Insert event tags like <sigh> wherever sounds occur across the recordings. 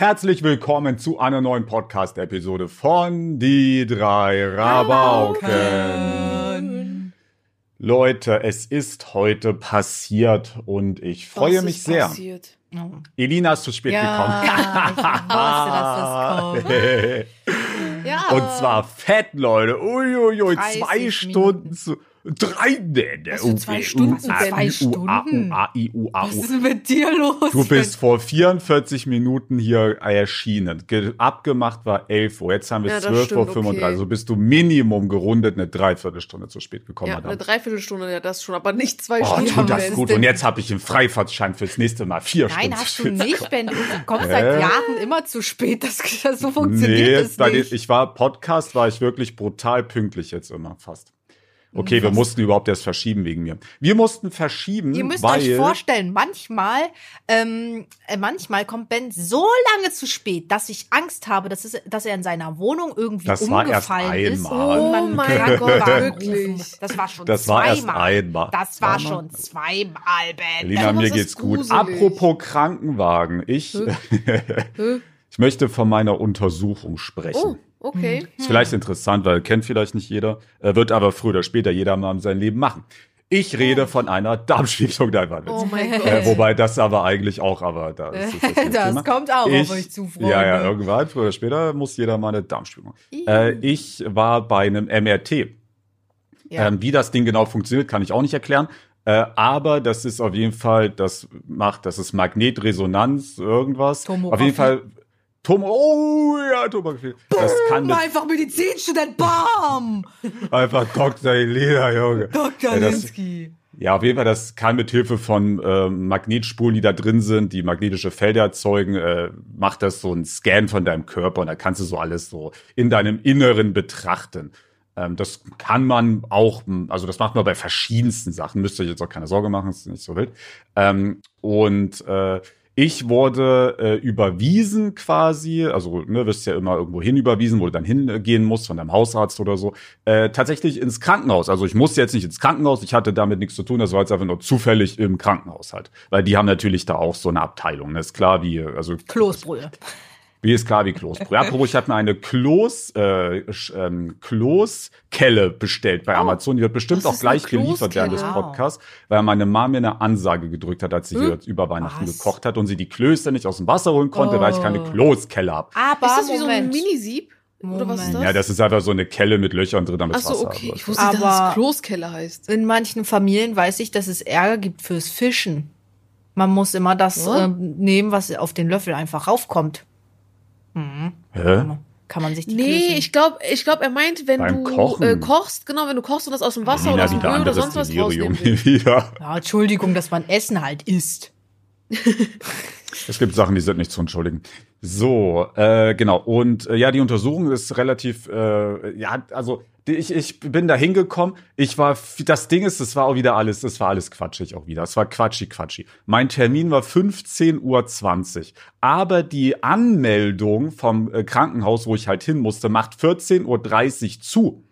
Herzlich willkommen zu einer neuen Podcast-Episode von Die drei Rabauken. Leute, es ist heute passiert und ich freue Was mich ist sehr. Passiert? Elina ist zu spät Ja, ich wusste, dass das kommt. <laughs> Ja. gekommen. Und zwar fett, Leute. Uiuiui, 30 zwei Stunden zu. Drei, ne, ne, Was für zwei Stunden? Zwei Stunden? Was ist denn mit dir los? Du bist vor 44 Minuten hier erschienen. Ge abgemacht war 11 Uhr. Jetzt haben wir Ja, das 12 Uhr stimmt, 35. okay. Also bist du Minimum gerundet eine Dreiviertelstunde zu spät gekommen. Ja, eine Dreiviertelstunde, ja, das schon, aber nicht zwei Oh, Stunden. tut das gut. Und jetzt habe ich einen Freifahrtschein fürs nächste Mal. Vier Nein, Stunden. hast zu du nicht, Ben. Du kommst seit Hä? Jahren immer zu spät. Das, das so funktioniert Nee, das nicht. ich war Podcast, war ich wirklich brutal pünktlich jetzt immer fast. Okay, wir mussten überhaupt erst verschieben wegen mir. Wir mussten verschieben, Ihr müsst weil euch vorstellen, manchmal, ähm, äh, manchmal kommt Ben so lange zu spät, dass ich Angst habe, dass, es, dass er in seiner Wohnung irgendwie Das war erst umgefallen ist. einmal. man Oh mein Gott, wirklich? Das war schon Das war zweimal. erst einmal. Das war Zweimal? schon zweimal, Ben. Lina, mir geht's gut. gruselig. Apropos Krankenwagen, ich, <laughs> ich möchte von meiner Untersuchung sprechen. Oh, okay. Ist vielleicht interessant, weil kennt vielleicht nicht jeder, äh, wird aber früher oder später jeder mal in seinem Leben machen. Ich rede von einer Darmspiegelung, ein Witz. Oh mein Gott. Äh, wobei das aber eigentlich auch, aber da ist es jetzt <laughs> Das Thema. kommt auch auf ich, euch zu, Freunde. Ja, ja, irgendwann, früher oder später, muss jeder mal eine Darmspiegelung. Äh, ich war bei einem MRT. Ja. Ähm, wie das Ding genau funktioniert, kann ich auch nicht erklären. Äh, aber das ist auf jeden Fall, das macht, das ist Magnetresonanz, irgendwas. Tomographie. Auf jeden Fall, Tom, oh ja, Tomographie. Das kann Einfach Medizinstudent, bam! Einfach Dr. Elena, Junge. Dr. Ja, das- Linsky. Ja, auf jeden Fall, das kann mit Hilfe von ähm, Magnetspuren, die da drin sind, die magnetische Felder erzeugen, äh, macht das so einen Scan von deinem Körper und da kannst du so alles so in deinem Inneren betrachten. Ähm, das kann man auch, also das macht man bei verschiedensten Sachen, müsst ihr euch jetzt auch keine Sorge machen, ist nicht so wild. Ähm, und äh, ich wurde äh, überwiesen quasi, also ne, wirst ja immer irgendwo hin überwiesen, wo du dann hingehen musst von deinem Hausarzt oder so, äh, tatsächlich ins Krankenhaus. Also ich musste jetzt nicht ins Krankenhaus, ich hatte damit nichts zu tun, das war jetzt einfach nur zufällig im Krankenhaus halt. Weil die haben natürlich da auch so eine Abteilung, ne? ist klar wie, also Kloßbrühe. Wie ist klar wie Kloßbrühe. Apropos, ich habe mir eine Kloß, äh, ähm, Kloßkelle bestellt bei Amazon. Die wird bestimmt auch gleich geliefert während des? Podcasts, weil meine Mama mir eine Ansage gedrückt hat, als sie hier über Weihnachten Was? gekocht hat und sie die Klöße nicht aus dem Wasser holen konnte, weil ich keine Kloßkelle habe. Aber Ist das wie so ein Moment. Minisieb? Oder was ist Moment. das? Ja, das ist einfach so eine Kelle mit Löchern drin, damit Ach so, Wasser okay. aber- Ich wusste, dass Aber- es Kloßkeller heißt. In manchen Familien weiß ich, dass es Ärger gibt fürs Fischen. Man muss immer das Oh. ähm, nehmen, was auf den Löffel einfach raufkommt. Hä? Kann man sich die Nee, Klößchen- ich glaube, ich glaub, er meint, wenn Beim du Kochen. äh, kochst, genau, wenn du kochst und das aus dem Wasser oder Nina, aus dem Öl oder sonst was Delirium rausnehmen wieder. Ja, Entschuldigung, dass man Essen halt isst. Es gibt Sachen, die sind nicht zu entschuldigen. So, äh, genau. Und äh, ja, die Untersuchung ist relativ, äh, ja, also ich, ich bin da hingekommen. Ich war, das Ding ist, es war auch wieder alles, es war alles quatschig auch wieder. Es war quatschi, quatschi. Mein Termin war 15.20 Uhr. Aber die Anmeldung vom äh, Krankenhaus, wo ich halt hin musste, macht 14.30 Uhr zu.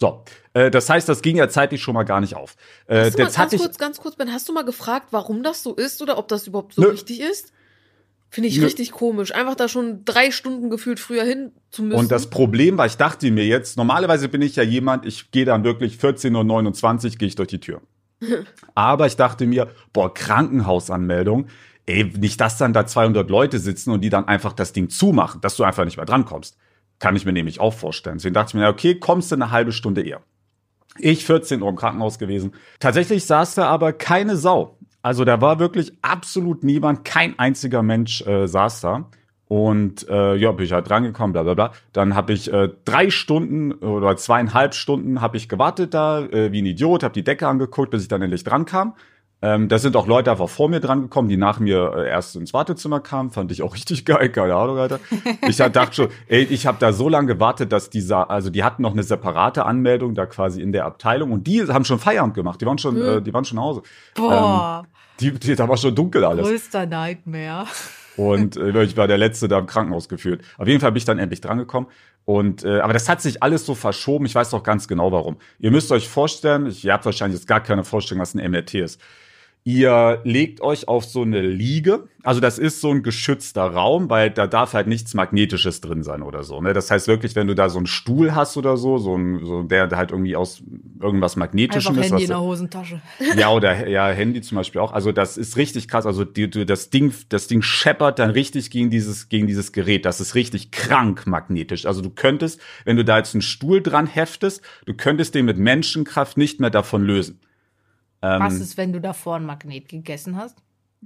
So, äh, das heißt, das ging ja zeitlich schon mal gar nicht auf. Äh, Hast du mal, jetzt hatte ganz ich, kurz, ganz kurz, Ben, hast du mal gefragt, warum das so ist oder ob das überhaupt so Nö. wichtig ist? Finde ich Nö. richtig komisch. Einfach da schon drei Stunden gefühlt früher hin zu müssen. Und das Problem war, ich dachte mir jetzt, normalerweise bin ich ja jemand, ich gehe dann wirklich 14.29 Uhr, gehe ich durch die Tür. <laughs> Aber ich dachte mir, boah, Krankenhausanmeldung, ey, nicht, dass dann da 200 Leute sitzen und die dann einfach das Ding zumachen, dass du einfach nicht mehr drankommst. Kann ich mir nämlich auch vorstellen. Deswegen dachte ich mir, okay, kommst du eine halbe Stunde eher. Ich 14 Uhr im Krankenhaus gewesen. Tatsächlich saß da aber keine Sau. Also da war wirklich absolut niemand, kein einziger Mensch äh, saß da. Und äh, ja, bin ich halt drangekommen, bla bla bla. Dann habe ich äh, drei Stunden oder zweieinhalb Stunden habe ich gewartet da, äh, wie ein Idiot, habe die Decke angeguckt, bis ich dann endlich dran kam. Ähm, da sind auch Leute einfach vor mir dran gekommen, die nach mir äh, erst ins Wartezimmer kamen. Fand ich auch <laughs> richtig geil, keine Ahnung, Alter. Ich hab- dachte schon, ey, ich habe da so lange gewartet, dass dieser, also die hatten noch eine separate Anmeldung da quasi in der Abteilung und die haben schon Feierabend gemacht. Die waren schon, äh, die waren schon nach Hause. Boah, Die, die, da war schon dunkel alles. größter Nightmare. Und äh, ich war der Letzte da im Krankenhaus geführt. Auf jeden Fall bin ich dann endlich drangekommen. Und äh, aber das hat sich alles so verschoben. Ich weiß doch ganz genau warum. Ihr müsst euch vorstellen, ich, ihr habt wahrscheinlich jetzt gar keine Vorstellung, was ein MRT ist. Ihr legt euch auf so eine Liege. Also das ist so ein geschützter Raum, weil da darf halt nichts Magnetisches drin sein oder so. Ne? Das heißt wirklich, wenn du da so einen Stuhl hast oder so, so, ein, so der halt irgendwie aus irgendwas Magnetischem Einfach ist. Handy in der Hosentasche. ja, <laughs> oder ja, Handy zum Beispiel auch. Also das ist richtig krass. Also die, die, das Ding, das Ding scheppert dann richtig gegen dieses, gegen dieses Gerät. Das ist richtig krank magnetisch. Also du könntest, wenn du da jetzt einen Stuhl dran heftest, du könntest den mit Menschenkraft nicht mehr davon lösen. Ähm, Was ist, wenn du davor ein Magnet gegessen hast?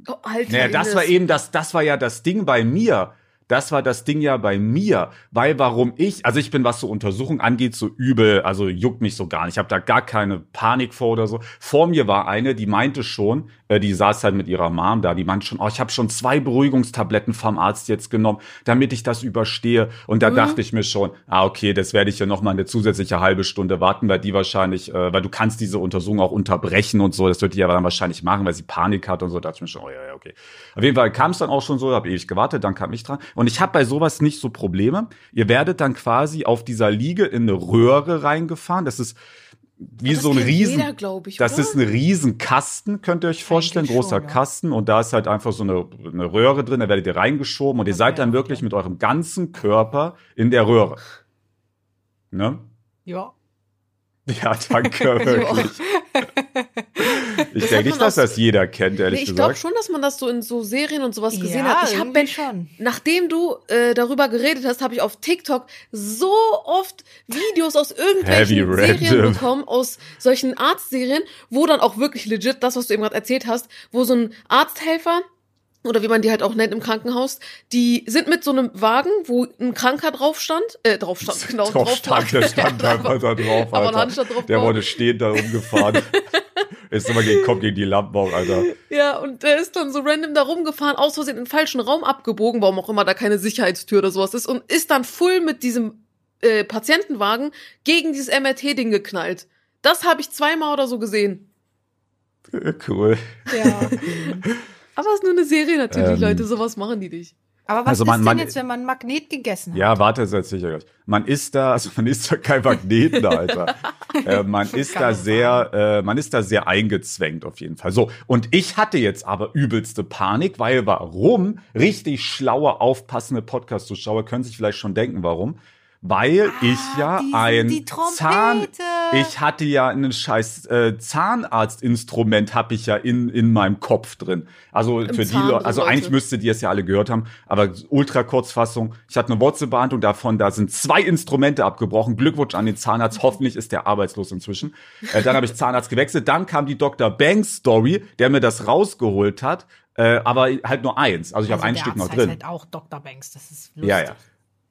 Oh, Alter, naja, das war eben das, das war ja das Ding bei mir. Das war das Ding ja bei mir, weil warum ich, also ich bin, was so Untersuchung angeht, so übel, also juckt mich so gar nicht. Ich habe da gar keine Panik vor oder so. Vor mir war eine, die meinte schon, äh, die saß halt mit ihrer Mom da, die meinte schon, oh, ich habe schon zwei Beruhigungstabletten vom Arzt jetzt genommen, damit ich das überstehe. Und da dachte ich mir schon, ah okay, das werde ich ja noch mal eine zusätzliche halbe Stunde warten, weil die wahrscheinlich, äh, weil du kannst diese Untersuchung auch unterbrechen und so. Das wird die ja dann wahrscheinlich machen, weil sie Panik hat und so. Da dachte ich mir schon, oh ja, ja, okay. Auf jeden Fall kam es dann auch schon so, habe ewig gewartet, dann kam ich dran. Und ich habe bei sowas nicht so Probleme. Ihr werdet dann quasi auf dieser Liege in eine Röhre reingefahren. Das ist wie so ein Riesen. jeder, glaub ich, das ist ein Riesenkasten, könnt ihr euch vorstellen, Eigentlich großer schon, ja. Kasten. Und da ist halt einfach so eine, eine Röhre drin, da werdet ihr reingeschoben und ihr seid dann okay. wirklich mit eurem ganzen Körper in der Röhre. Ne? Ja. <laughs> Ja, danke, <laughs> wirklich. <laughs> Ich denke nicht, dass das jeder kennt, ehrlich Nee, ich glaube gesagt. schon, dass man das so in so Serien und sowas gesehen ja, hat. Ich habe schon. Nachdem du äh, darüber geredet hast, habe ich auf TikTok so oft Videos aus irgendwelchen Heavy Serien random. bekommen, aus solchen Arztserien, wo dann auch wirklich legit das, was du eben gerade erzählt hast, wo so ein Arzthelfer oder wie man die halt auch nennt im Krankenhaus, die sind mit so einem Wagen, wo ein Kranker drauf stand, äh, drauf stand, <laughs> genau, drauf stand, der stand <laughs> einfach da drauf, Aber Alter. Handstand drauf Der war. wurde stehend da rumgefahren. <laughs> Ist immer gegen, kommt gegen die Lampen auch, Alter. Ja, und der ist dann so random da rumgefahren, aus Versehen in den falschen Raum abgebogen, warum auch immer da keine Sicherheitstür oder sowas ist, und ist dann full mit diesem äh, Patientenwagen gegen dieses MRT-Ding geknallt. Das habe ich zweimal oder so gesehen. Cool. Ja. Aber es ist nur eine Serie natürlich, Ähm. Leute, sowas machen die nicht. Aber was Also man- ist man- denn jetzt, wenn man Magnet gegessen hat? Ja, warte, das ich euch. Man ist da, also man ist da kein Magneten, <laughs> Alter. äh, man ist da sehr, äh, man ist da sehr eingezwängt auf jeden Fall. So, und ich hatte jetzt aber übelste Panik, weil warum? Richtig schlaue, aufpassende Podcast-Zuschauer können sich vielleicht schon denken, warum. Weil ich ja Ah, die- ein die. Zahn, ich hatte ja ein scheiß äh, Zahnarztinstrument habe ich ja in in meinem Kopf drin. Also für die Zahn, Leute, also Leute. eigentlich müsstet ihr es ja alle gehört haben, aber ultra Kurzfassung. Ich hatte eine Wurzelbehandlung davon, da sind zwei Instrumente abgebrochen. Glückwunsch an den Zahnarzt. Hoffentlich ist der arbeitslos inzwischen. Äh, dann habe ich Zahnarzt gewechselt. Dann kam die Dr. Banks Story, der mir das rausgeholt hat. Äh, aber halt nur eins. Also ich habe Also ein der Stück Arzt noch drin. halt auch Dr. Banks, das ist lustig. Ja, ja.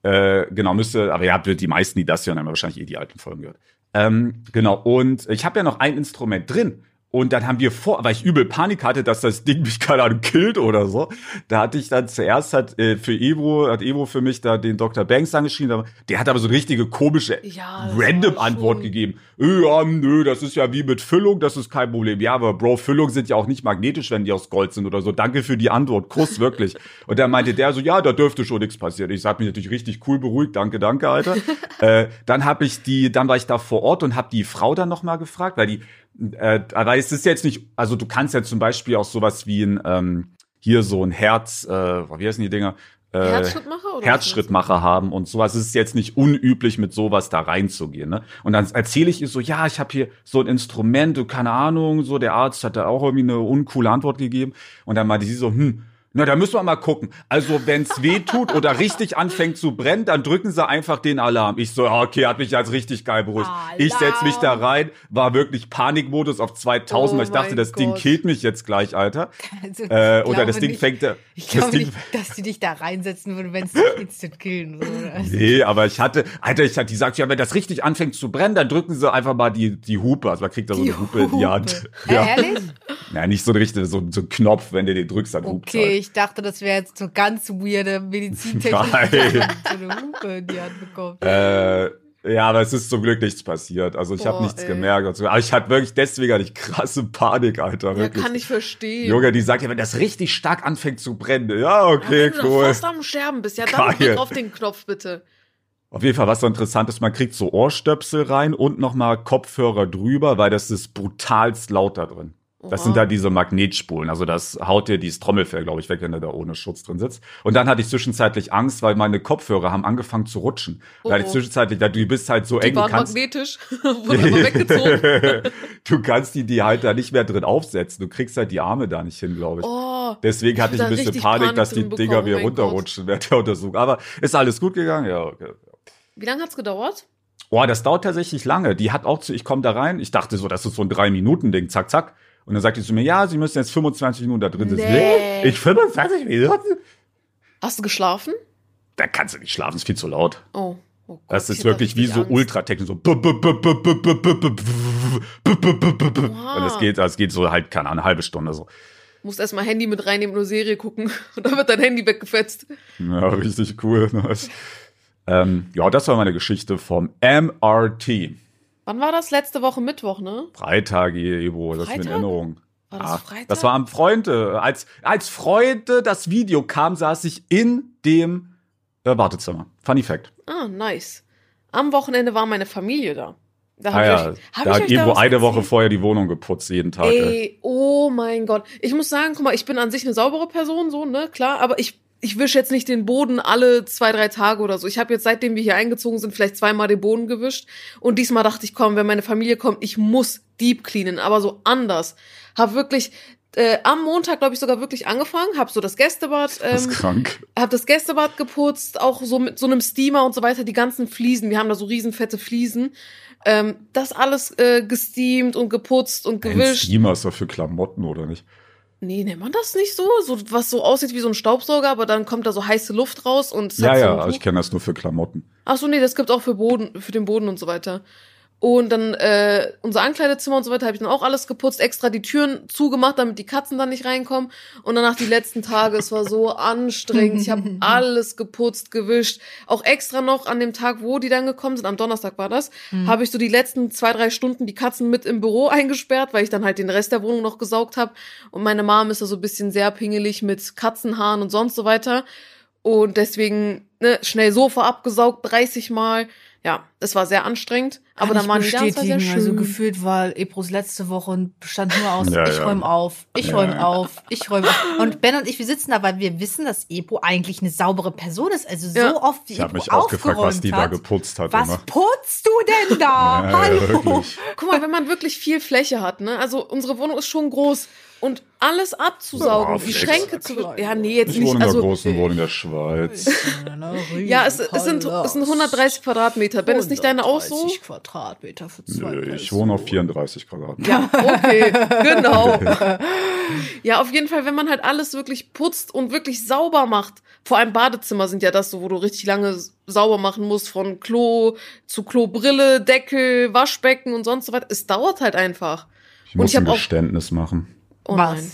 Äh, genau, müsste, aber ihr habt die meisten, die das hören, haben wahrscheinlich eh die alten Folgen gehört. Ähm, genau, und ich habe ja noch ein Instrument drin. Und dann haben wir vor, weil ich übel Panik hatte, dass das Ding mich keine Ahnung killt oder so. Da hatte ich dann zuerst hat äh, für Evo, hat Evo für mich da den Dr. Banks angeschrieben, der hat aber so eine richtige komische Ja, random Antwort gegeben. Äh, Ja, nö, das ist ja wie mit Füllung, das ist kein Problem. Ja, aber Bro, Füllung sind ja auch nicht magnetisch, wenn die aus Gold sind oder so. Danke für die Antwort. Kuss, <laughs> wirklich. Und dann meinte der so, ja, da dürfte schon nichts passieren. Ich sag mich natürlich richtig cool beruhigt. Danke, danke, Alter. <laughs> äh, dann habe ich die, dann war ich da vor Ort und habe die Frau dann noch mal gefragt, weil die, äh, aber es ist jetzt nicht, also du kannst ja zum Beispiel auch sowas wie ein, ähm, hier so ein Herz, äh, wie heißen die Dinger? Äh, Herzschrittmacher oder? Herzschrittmacher haben und sowas. Es ist jetzt nicht unüblich, mit sowas da reinzugehen. Ne? Und dann erzähle ich ihr so, ja, ich habe hier so ein Instrument, du, keine Ahnung, so der Arzt hat da auch irgendwie eine uncoole Antwort gegeben. Und dann meinte sie so, hm, na, da müssen wir mal gucken. Also, wenn's weh tut oder richtig anfängt zu brennen, dann drücken sie einfach den Alarm. Ich so, okay, hat mich jetzt richtig geil beruhigt. Ich setz mich da rein, war wirklich Panikmodus auf 2000, Oh weil ich dachte, mein das Ding Gott. killt mich jetzt gleich, Alter. Also, Äh, oder das Ding nicht, fängt, äh, Ich das glaube Ding, nicht, dass die dich da reinsetzen würden, wenn es <laughs> dich instant killen würde. Also, Nee, aber ich hatte, Alter, ich hatte, die sagt, ja, wenn das richtig anfängt zu brennen, dann drücken sie einfach mal die, die Hupe. Also man kriegt da so Die eine Hupe in die Hand. Äh, Ja. ehrlich? <laughs> ja, nicht so ein richtiger, so, so ein Knopf, wenn du den drückst, dann hupt Okay, halt. Ich dachte, das wäre jetzt so ganz weirde Medizintechnik, <laughs> <laughs> eine Hupe in die Hand bekommt. Äh, ja, aber es ist zum Glück nichts passiert. Also ich habe nichts ey. gemerkt. Aber ich hatte wirklich deswegen ich krasse Panik, Alter. Ja, Wirklich. kann ich verstehen. Junge, die sagt ja, wenn das richtig stark anfängt zu brennen. Ja, okay, Wenn du doch cool. fast am Scherben bist, ja, dann drück auf den Knopf bitte. Auf jeden Fall, was so interessant ist, man kriegt so Ohrstöpsel rein und nochmal Kopfhörer drüber, weil das ist brutalst laut da drin. Das Oha. sind da diese Magnetspulen. Also das haut dir dieses Trommelfell, glaube ich, weg, wenn du da ohne Schutz drin sitzt. Und dann hatte ich zwischenzeitlich Angst, weil meine Kopfhörer haben angefangen zu rutschen. Da hatte ich Oh. zwischenzeitlich, da- du bist halt so Die eng, du waren kannst, magnetisch, <laughs> wurden weggezogen. <laughs> du kannst die, die halt da nicht mehr drin aufsetzen. Du kriegst halt die Arme da nicht hin, glaube ich. Oh, Deswegen hatte Ich ein da bisschen Panik, Panik dass die Dinger bekommen, wieder oh runterrutschen während der Untersuchung. Aber ist alles gut gegangen? Ja, okay. wie lange hat's gedauert? Boah, das dauert tatsächlich lange. Die hat auch zu, ich komme da rein, ich dachte so, das ist so ein Drei-Minuten-Ding, zack, zack. Und dann sagt die zu mir, ja, Sie müssen jetzt 25 Minuten da drin sitzen. Nee. Ich 25 Minuten? Hast du geschlafen? Da kannst du nicht schlafen, ist viel zu laut. Oh. oh Gott, Das ist wirklich wie so. Ultratechnik, so. Und es geht, es geht so halt, keine Ahnung, eine halbe Stunde so. Musst erstmal Handy mit reinnehmen, nur Serie gucken. Und dann wird dein Handy weggefetzt. Ja, richtig cool. Ähm, ja, das war meine Geschichte vom MRT. Wann war das? Letzte Woche Mittwoch, ne? Freitag, Evo, das ist mit Freitag? Erinnerung. War das Ah, Freitag? Das war am Freunde. Als, als Freunde das Video kam, saß ich in dem äh, Wartezimmer. Funny Fact. Ah, nice. Am Wochenende war meine Familie da. Da Ah ja, ich euch, da hat was eine Woche vorher die Wohnung geputzt, jeden Tag. ey. Ey, oh mein Gott. Ich muss sagen, guck mal, ich bin an sich eine saubere Person, so, ne, klar, aber ich, ich wische jetzt nicht den Boden alle zwei, drei Tage oder so. Ich habe jetzt, seitdem wir hier eingezogen sind, vielleicht zweimal den Boden gewischt. Und diesmal dachte ich, komm, wenn meine Familie kommt, ich muss deep cleanen, aber so anders. Hab wirklich äh, am Montag, glaube ich, sogar wirklich angefangen, hab so das Gästebad Das ist ähm, krank. hab das Gästebad geputzt, auch so mit so einem Steamer und so weiter, die ganzen Fliesen. Wir haben da so riesen fette Fliesen. Ähm, das alles äh, gesteamt und geputzt und Ein gewischt. Steamer ist doch für Klamotten, oder nicht? Nee, nennt man das nicht so? So was so aussieht wie so ein Staubsauger, aber dann kommt da so heiße Luft raus und Ja, so ja, also ich kenne das nur für Klamotten. Ach so, nee, das gibt's auch für Boden, für den Boden und so weiter. Und dann äh, unser Ankleidezimmer und so weiter habe ich dann auch alles geputzt, extra die Türen zugemacht, damit die Katzen dann nicht reinkommen. Und danach die letzten Tage, es war so anstrengend. Ich habe <laughs> alles geputzt, gewischt. Auch extra noch an dem Tag, wo die dann gekommen sind, am Donnerstag war das, habe ich so die letzten zwei, drei Stunden die Katzen mit im Büro <laughs> eingesperrt, weil ich dann halt den Rest der Wohnung noch gesaugt habe. Und meine Mom ist da so ein bisschen sehr pingelig mit Katzenhaaren und sonst so weiter. Und deswegen ne, schnell Sofa abgesaugt, 30 Mal. Ja, es war sehr anstrengend. Aber Kann dann ich waren die da, es war sehr bestätigen. schön. Also gefühlt war Epros letzte Woche und bestand nur aus, Ja, ich ja. räume auf, ich Ja. räume auf, ich räume auf. Und Ben und ich, wir sitzen da, weil wir wissen, dass Epo eigentlich eine saubere Person ist. Also so Ja. oft wie Ich habe mich auch gefragt, was aufgeräumt die da hat. geputzt hat. Was immer. putzt du denn da? <laughs> Hallo? Guck mal, wenn man wirklich viel Fläche hat, ne? Also unsere Wohnung ist schon groß und alles abzusaugen, die. Schränke zu. Ja, nee, jetzt Ich nicht. wohne in der Also großen Wohnung in der Schweiz. ja, es, es sind es sind 130 Quadratmeter. Ben ist nicht deine auch so? 130 Quadratmeter für zwei Nö, ich wohne auf 34 Quadratmeter. Ja, okay, genau. <laughs> Ja, auf jeden Fall, wenn man halt alles wirklich putzt und wirklich sauber macht. Vor allem Badezimmer sind ja das so, wo du richtig lange sauber machen musst, von Klo zu Klobrille, Deckel, Waschbecken und sonst so weiter. Es dauert halt einfach. Ich Und muss ich ein auch- Geständnis machen. Oh Was? nein.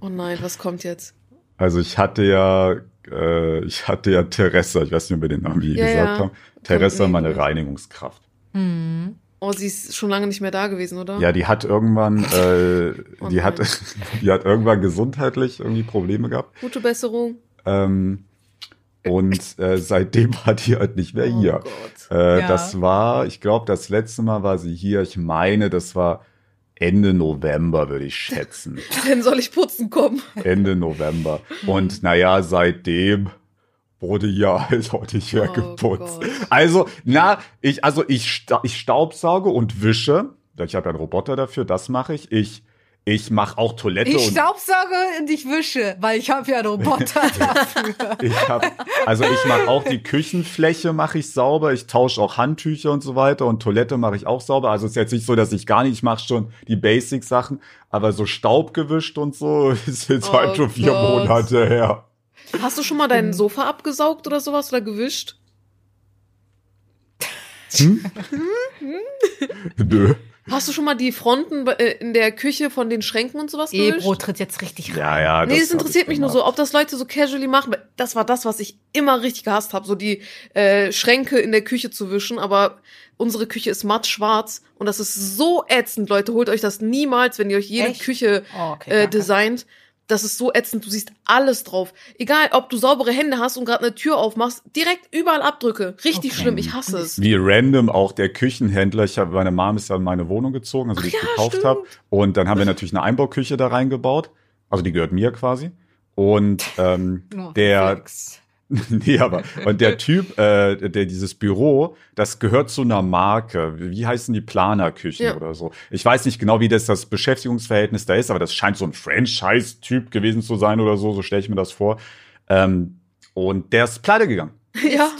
Oh nein, was kommt jetzt? Also ich hatte ja, äh, ich hatte ja Teresa, ich weiß nicht, ob wir den Namen je Ja, gesagt ja. haben. Teresa, meine. Reinigungskraft. Hm. Oh, sie ist schon lange nicht mehr da gewesen, oder? Ja, die hat irgendwann, äh, Oh <laughs> die hat, <laughs> die hat irgendwann gesundheitlich irgendwie Probleme gehabt. Gute Besserung. Ähm, und äh, seitdem <laughs> war die halt nicht mehr Oh hier. Gott. Äh, Ja. Das war, ich glaube, das letzte Mal war sie hier. Ich meine, das war Ende November, würde ich schätzen. Dann soll ich putzen kommen. Ende November. Und naja, seitdem wurde ja halt nicht mehr Oh geputzt. Gott. Also, na, ich, also ich, ich staubsauge und wische. Ich habe ja einen Roboter dafür, das mache ich. Ich, ich mache auch Toilette Ich und staubsauge und ich wische, weil ich habe ja einen Roboter <laughs> dafür. ich habe, also ich mache auch die Küchenfläche mache ich sauber. Ich tausche auch Handtücher und so weiter und Toilette mache ich auch sauber. Also es ist jetzt nicht so, dass ich gar nicht, ich mache schon die Basic-Sachen, aber so Staub gewischt und so <laughs> ist jetzt Oh halt schon vier Gott. Monate her. Hast du schon mal dein Sofa abgesaugt oder sowas oder gewischt? Nö. Hast du schon mal die Fronten äh, in der Küche von den Schränken und sowas gewischt? Ebro tritt jetzt richtig rein. Ja, ja. Nee, das, interessiert ich mich nur so, ob das Leute so casually machen. weil Das war das, was ich immer richtig gehasst habe, so die äh, Schränke in der Küche zu wischen. Aber unsere Küche ist matt schwarz und das ist so ätzend, Leute. Holt euch das niemals, wenn ihr euch jede Echt? Küche Oh, okay, äh, danke. Das ist so ätzend, du siehst alles drauf. Egal, ob du saubere Hände hast und gerade eine Tür aufmachst, direkt überall Abdrücke. Richtig Okay. schlimm, ich hasse es. Wie random auch der Küchenhändler. Ich habe meine Mom ist ja in meine Wohnung gezogen, also die ich ja, gekauft habe. Und dann haben wir natürlich eine Einbauküche da reingebaut. Also die gehört mir quasi. Und ähm, <laughs> Oh, der, Flex. <laughs> nee, aber und der Typ, äh, der dieses Büro, das gehört zu einer Marke. Wie heißen die Planerküchen Ja. oder so? Ich weiß nicht genau, wie das das Beschäftigungsverhältnis da ist, aber das scheint so ein Franchise-Typ gewesen zu sein oder so. So stelle ich mir das vor. Ähm, und der ist pleite gegangen. <laughs> Ja.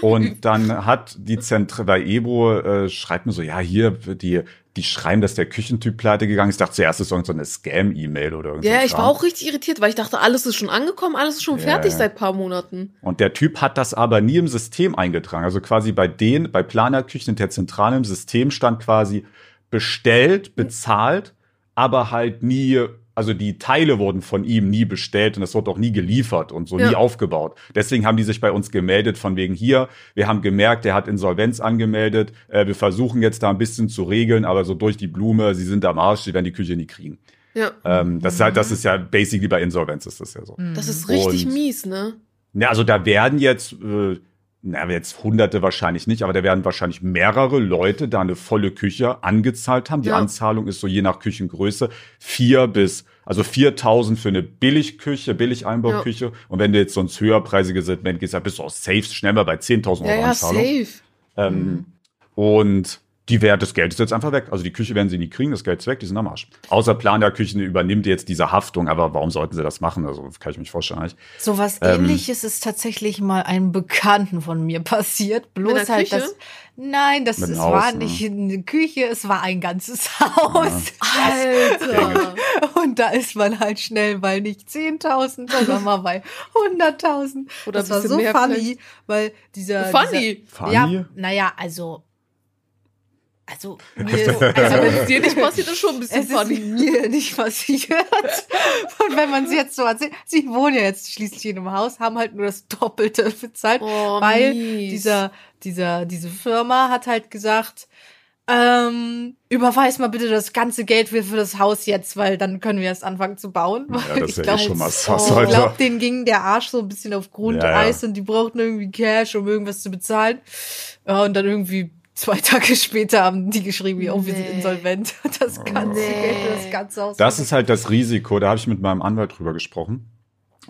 Und dann hat die Zentrale bei Ebro äh, schreibt mir so, ja, hier, die, die schreiben, dass der Küchentyp pleite gegangen ist. Ich dachte zuerst, es ist so eine Scam-E-Mail oder irgendwas. Ja, ich war auch richtig irritiert, weil ich dachte, alles ist schon angekommen, alles ist schon Ja, fertig seit paar Monaten. Und der Typ hat das aber nie im System eingetragen. Also quasi bei denen, bei Planerküchen in der Zentrale im System stand quasi bestellt, bezahlt, aber halt nie, also die Teile wurden von ihm nie bestellt und es wurde auch nie geliefert und so Ja. nie aufgebaut. Deswegen haben die sich bei uns gemeldet von wegen hier, wir haben gemerkt, der hat Insolvenz angemeldet, äh, wir versuchen jetzt da ein bisschen zu regeln, aber so durch die Blume, sie sind am Arsch, sie werden die Küche nie kriegen. Ja. Ähm, das, ist halt, das ist ja basically bei Insolvenz ist das ja so. Das ist richtig Und- mies, ne? Ja, also da werden jetzt, äh, na, jetzt Hunderte wahrscheinlich nicht, aber da werden wahrscheinlich mehrere Leute da eine volle Küche angezahlt haben. Die Ja. Anzahlung ist so je nach Küchengröße vier bis, also 4000 für eine Billigküche, Billigeinbauküche. Und wenn du jetzt so ins höherpreisige Segment gehst, dann bist du auch safe schnell mal bei 10.000 Ja, Euro ja, Anzahlung. safe. Ähm, Und die Wert des Geldes ist jetzt einfach weg. Also die Küche werden sie nie kriegen, das Geld ist weg, die sind am Arsch. Außer Plan der Küchen übernimmt jetzt diese Haftung, aber warum sollten sie das machen? Also kann ich mich vorstellen. Nicht. So was Ähm, ähnliches ist tatsächlich mal einem Bekannten von mir <laughs> passiert. Bloß halt das. Nein, das es Haus, war ne? nicht eine Küche, es war ein ganzes <laughs> Haus. Alter. Und da ist man halt schnell bei nicht 10.000, sondern <laughs> mal bei 100.000. Oder das war so mehr funny, vielleicht. weil dieser. Funny. Dieser, ja, Funny? naja, also. Also, <laughs> mir Also, ist, wenn <laughs> es dir nicht passiert, ist schon ein bisschen es ist funny. mir nicht passiert. Und wenn man es jetzt so erzählt, sie wohnen ja jetzt schließlich in einem Haus, haben halt nur das Doppelte <laughs> bezahlt, Oh, weil mies. dieser, dieser, diese Firma hat halt gesagt, ähm, überweis mal bitte das ganze Geld für, das Haus jetzt, weil dann können wir erst anfangen zu bauen. Ja, ich ist ja eh glaube, oh, Alter. glaube, denen ging der Arsch so ein bisschen auf Grundeis Ja, ja. und die brauchten irgendwie Cash, um irgendwas zu bezahlen. Ja, und dann irgendwie zwei <laughs> Tage später haben die geschrieben, oh, wir sind Nee. insolvent. <laughs> Das ganze Nee. Geld das ganze Haus. Das ist halt das Risiko, da habe ich mit meinem Anwalt drüber gesprochen.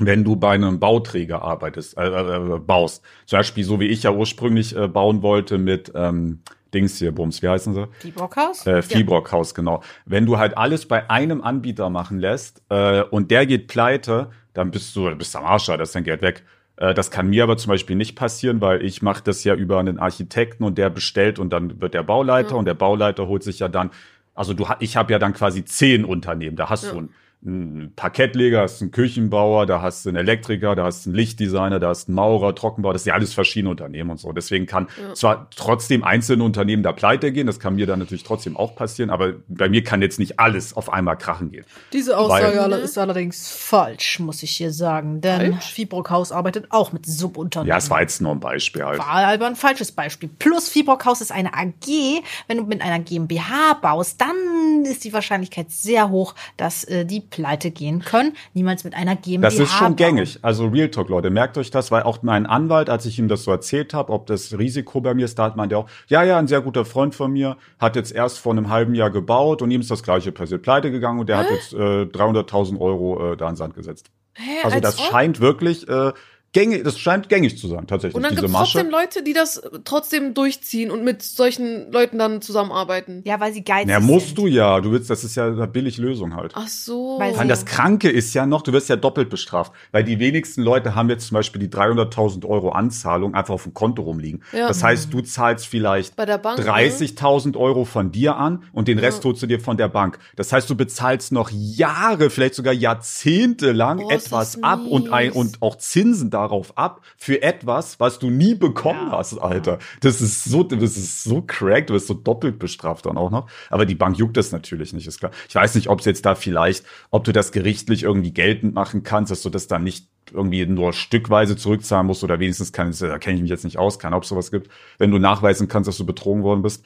Wenn du bei einem Bauträger arbeitest, äh, äh, baust, zum Beispiel so wie ich ja ursprünglich äh, bauen wollte mit ähm, Dings hier, Bums, wie heißen sie? die Brockhaus? Äh, Fibrockhaus, genau. Wenn du halt alles bei einem Anbieter machen lässt äh, und der geht pleite, dann bist du, bist du am Arsch, da ist dein Geld weg. Äh, das kann mir aber zum Beispiel nicht passieren, weil ich mache das ja über einen Architekten und der bestellt und dann wird der Bauleiter und der Bauleiter holt sich ja dann, also du, ich habe ja dann quasi zehn Unternehmen. Da hast Ja. du einen, einen Parkettleger, hast einen Küchenbauer, da hast du einen Elektriker, da hast du einen Lichtdesigner, da hast du einen Maurer, Trockenbauer, das sind ja alles verschiedene Unternehmen und so. Deswegen kann Ja. zwar trotzdem einzelne Unternehmen da pleite gehen, das kann mir dann natürlich trotzdem auch passieren, aber bei mir kann jetzt nicht alles auf einmal krachen gehen. Diese Aussage Weil- alle- ist allerdings falsch, muss ich hier sagen. Denn Falsch? Fibrockhaus arbeitet auch mit Subunternehmen. Ja, es war jetzt nur ein Beispiel halt. War aber ein falsches Beispiel. Plus Fibrockhaus ist eine AG. Wenn du mit einer GmbH baust, dann ist die Wahrscheinlichkeit sehr hoch, dass äh, die pleite gehen können. Niemals mit einer GmbH. Das ist schon gängig. Also Real Talk, Leute, merkt euch das, weil auch mein Anwalt, als ich ihm das so erzählt habe, ob das Risiko bei mir ist, da hat meinte er auch, ja, ja, ein sehr guter Freund von mir hat jetzt erst vor einem halben Jahr gebaut und ihm ist das gleiche passiert, pleite gegangen und der hat jetzt äh, 300.000 Euro äh, da in Sand gesetzt. Hä, Also als das ob? scheint wirklich äh, gängig, das scheint gängig zu sein, tatsächlich, Und dann gibt es trotzdem Leute, die das trotzdem durchziehen und mit solchen Leuten dann zusammenarbeiten. Ja, weil sie geizig Ja, musst sind. du ja. Du willst, das ist ja eine billige Lösung halt. Ach so. Weil das Kranke ist ja noch, du wirst ja doppelt bestraft, weil die wenigsten Leute haben jetzt zum Beispiel die 300.000 Euro Anzahlung einfach auf dem Konto rumliegen. Ja. Das heißt, du zahlst vielleicht Bei der Bank, ne? 30.000 Euro von dir an und den Rest holst du dir von der Bank. Das heißt, du bezahlst noch Jahre, vielleicht sogar Jahrzehnte lang ist etwas ab und, ein, und auch Zinsen darauf ab für etwas, was du nie bekommen Ja. hast, Alter. Das ist so, das ist so crack, du wirst so doppelt bestraft dann auch noch. Aber die Bank juckt das natürlich nicht, ist klar. Ich weiß nicht, ob es jetzt da vielleicht, ob du das gerichtlich irgendwie geltend machen kannst, dass du das dann nicht irgendwie nur stückweise zurückzahlen musst oder wenigstens kann, da kenne ich mich jetzt nicht aus, kann, ob es sowas gibt, wenn du nachweisen kannst, dass du betrogen worden bist.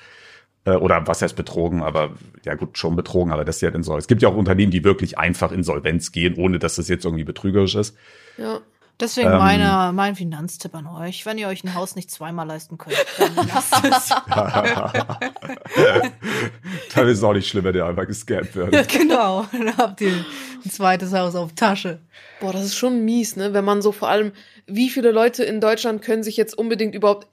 Äh, oder was heißt betrogen, aber ja gut, schon betrogen, aber das ist ja dann so. Es gibt ja auch Unternehmen, die wirklich einfach insolvenz gehen, ohne dass das jetzt irgendwie betrügerisch ist. Ja. Deswegen Ähm. meine, mein Finanztipp an euch. Wenn ihr euch ein Haus nicht zweimal leisten könnt, dann <laughs> lasst es. <laughs> Dann ist es auch nicht schlimm, wenn ihr einfach gescampt werdet. <laughs> genau. Dann habt ihr ein zweites Haus auf Tasche. Boah, das ist schon mies, ne? Wenn man so vor allem, wie viele Leute in Deutschland können sich jetzt unbedingt überhaupt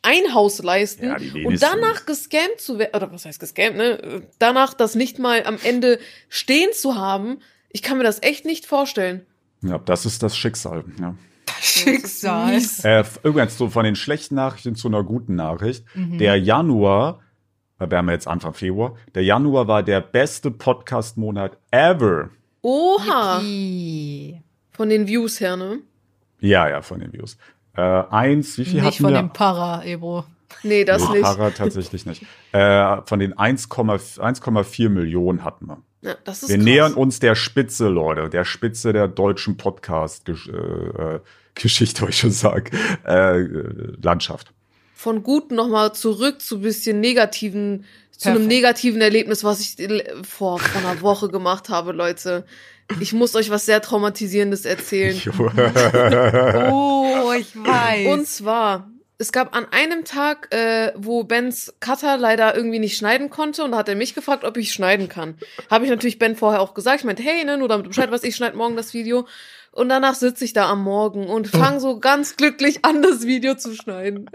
ein Haus leisten Ja, die und danach gescammt zu werden, oder was heißt gescammt, ne? Danach das nicht mal am Ende stehen zu haben, ich kann mir das echt nicht vorstellen. Ja, das ist das Schicksal. Ja. Schicksal. Äh, übrigens, so von den schlechten Nachrichten zu einer guten Nachricht. Mhm. Der Januar, da wären wir jetzt Anfang Februar, der Januar war der beste Podcast-Monat ever. Oha, Yippie. von den Views her, ne? Ja, ja, von den Views. Äh, eins, wie viel Nicht hatten von wir? dem Para, Ebro. Nee, das nee, nicht. Para tatsächlich nicht. Äh, von den 1,4 1,4 Millionen hatten wir. Ja, das ist Wir krass. nähern uns der Spitze, Leute, der Spitze der deutschen Podcast-Geschichte, <laughs> wollte ich schon sagen, äh, äh, Landschaft. von Guten nochmal zurück zu bisschen negativen, zu einem negativen Erlebnis, was ich äh, vor, vor einer Woche gemacht habe, Leute. Ich muss euch was sehr Traumatisierendes erzählen. <laughs> Oh, ich weiß. Und zwar, es gab an einem Tag, äh, wo Bens Cutter leider irgendwie nicht schneiden konnte und da hat er mich gefragt, ob ich schneiden kann. Habe ich natürlich Ben vorher auch gesagt. Ich meinte, hey, ne, nur damit Bescheid weißt, ich schneide morgen das Video. Und danach sitze ich da am Morgen und fange so ganz glücklich an, das Video zu schneiden.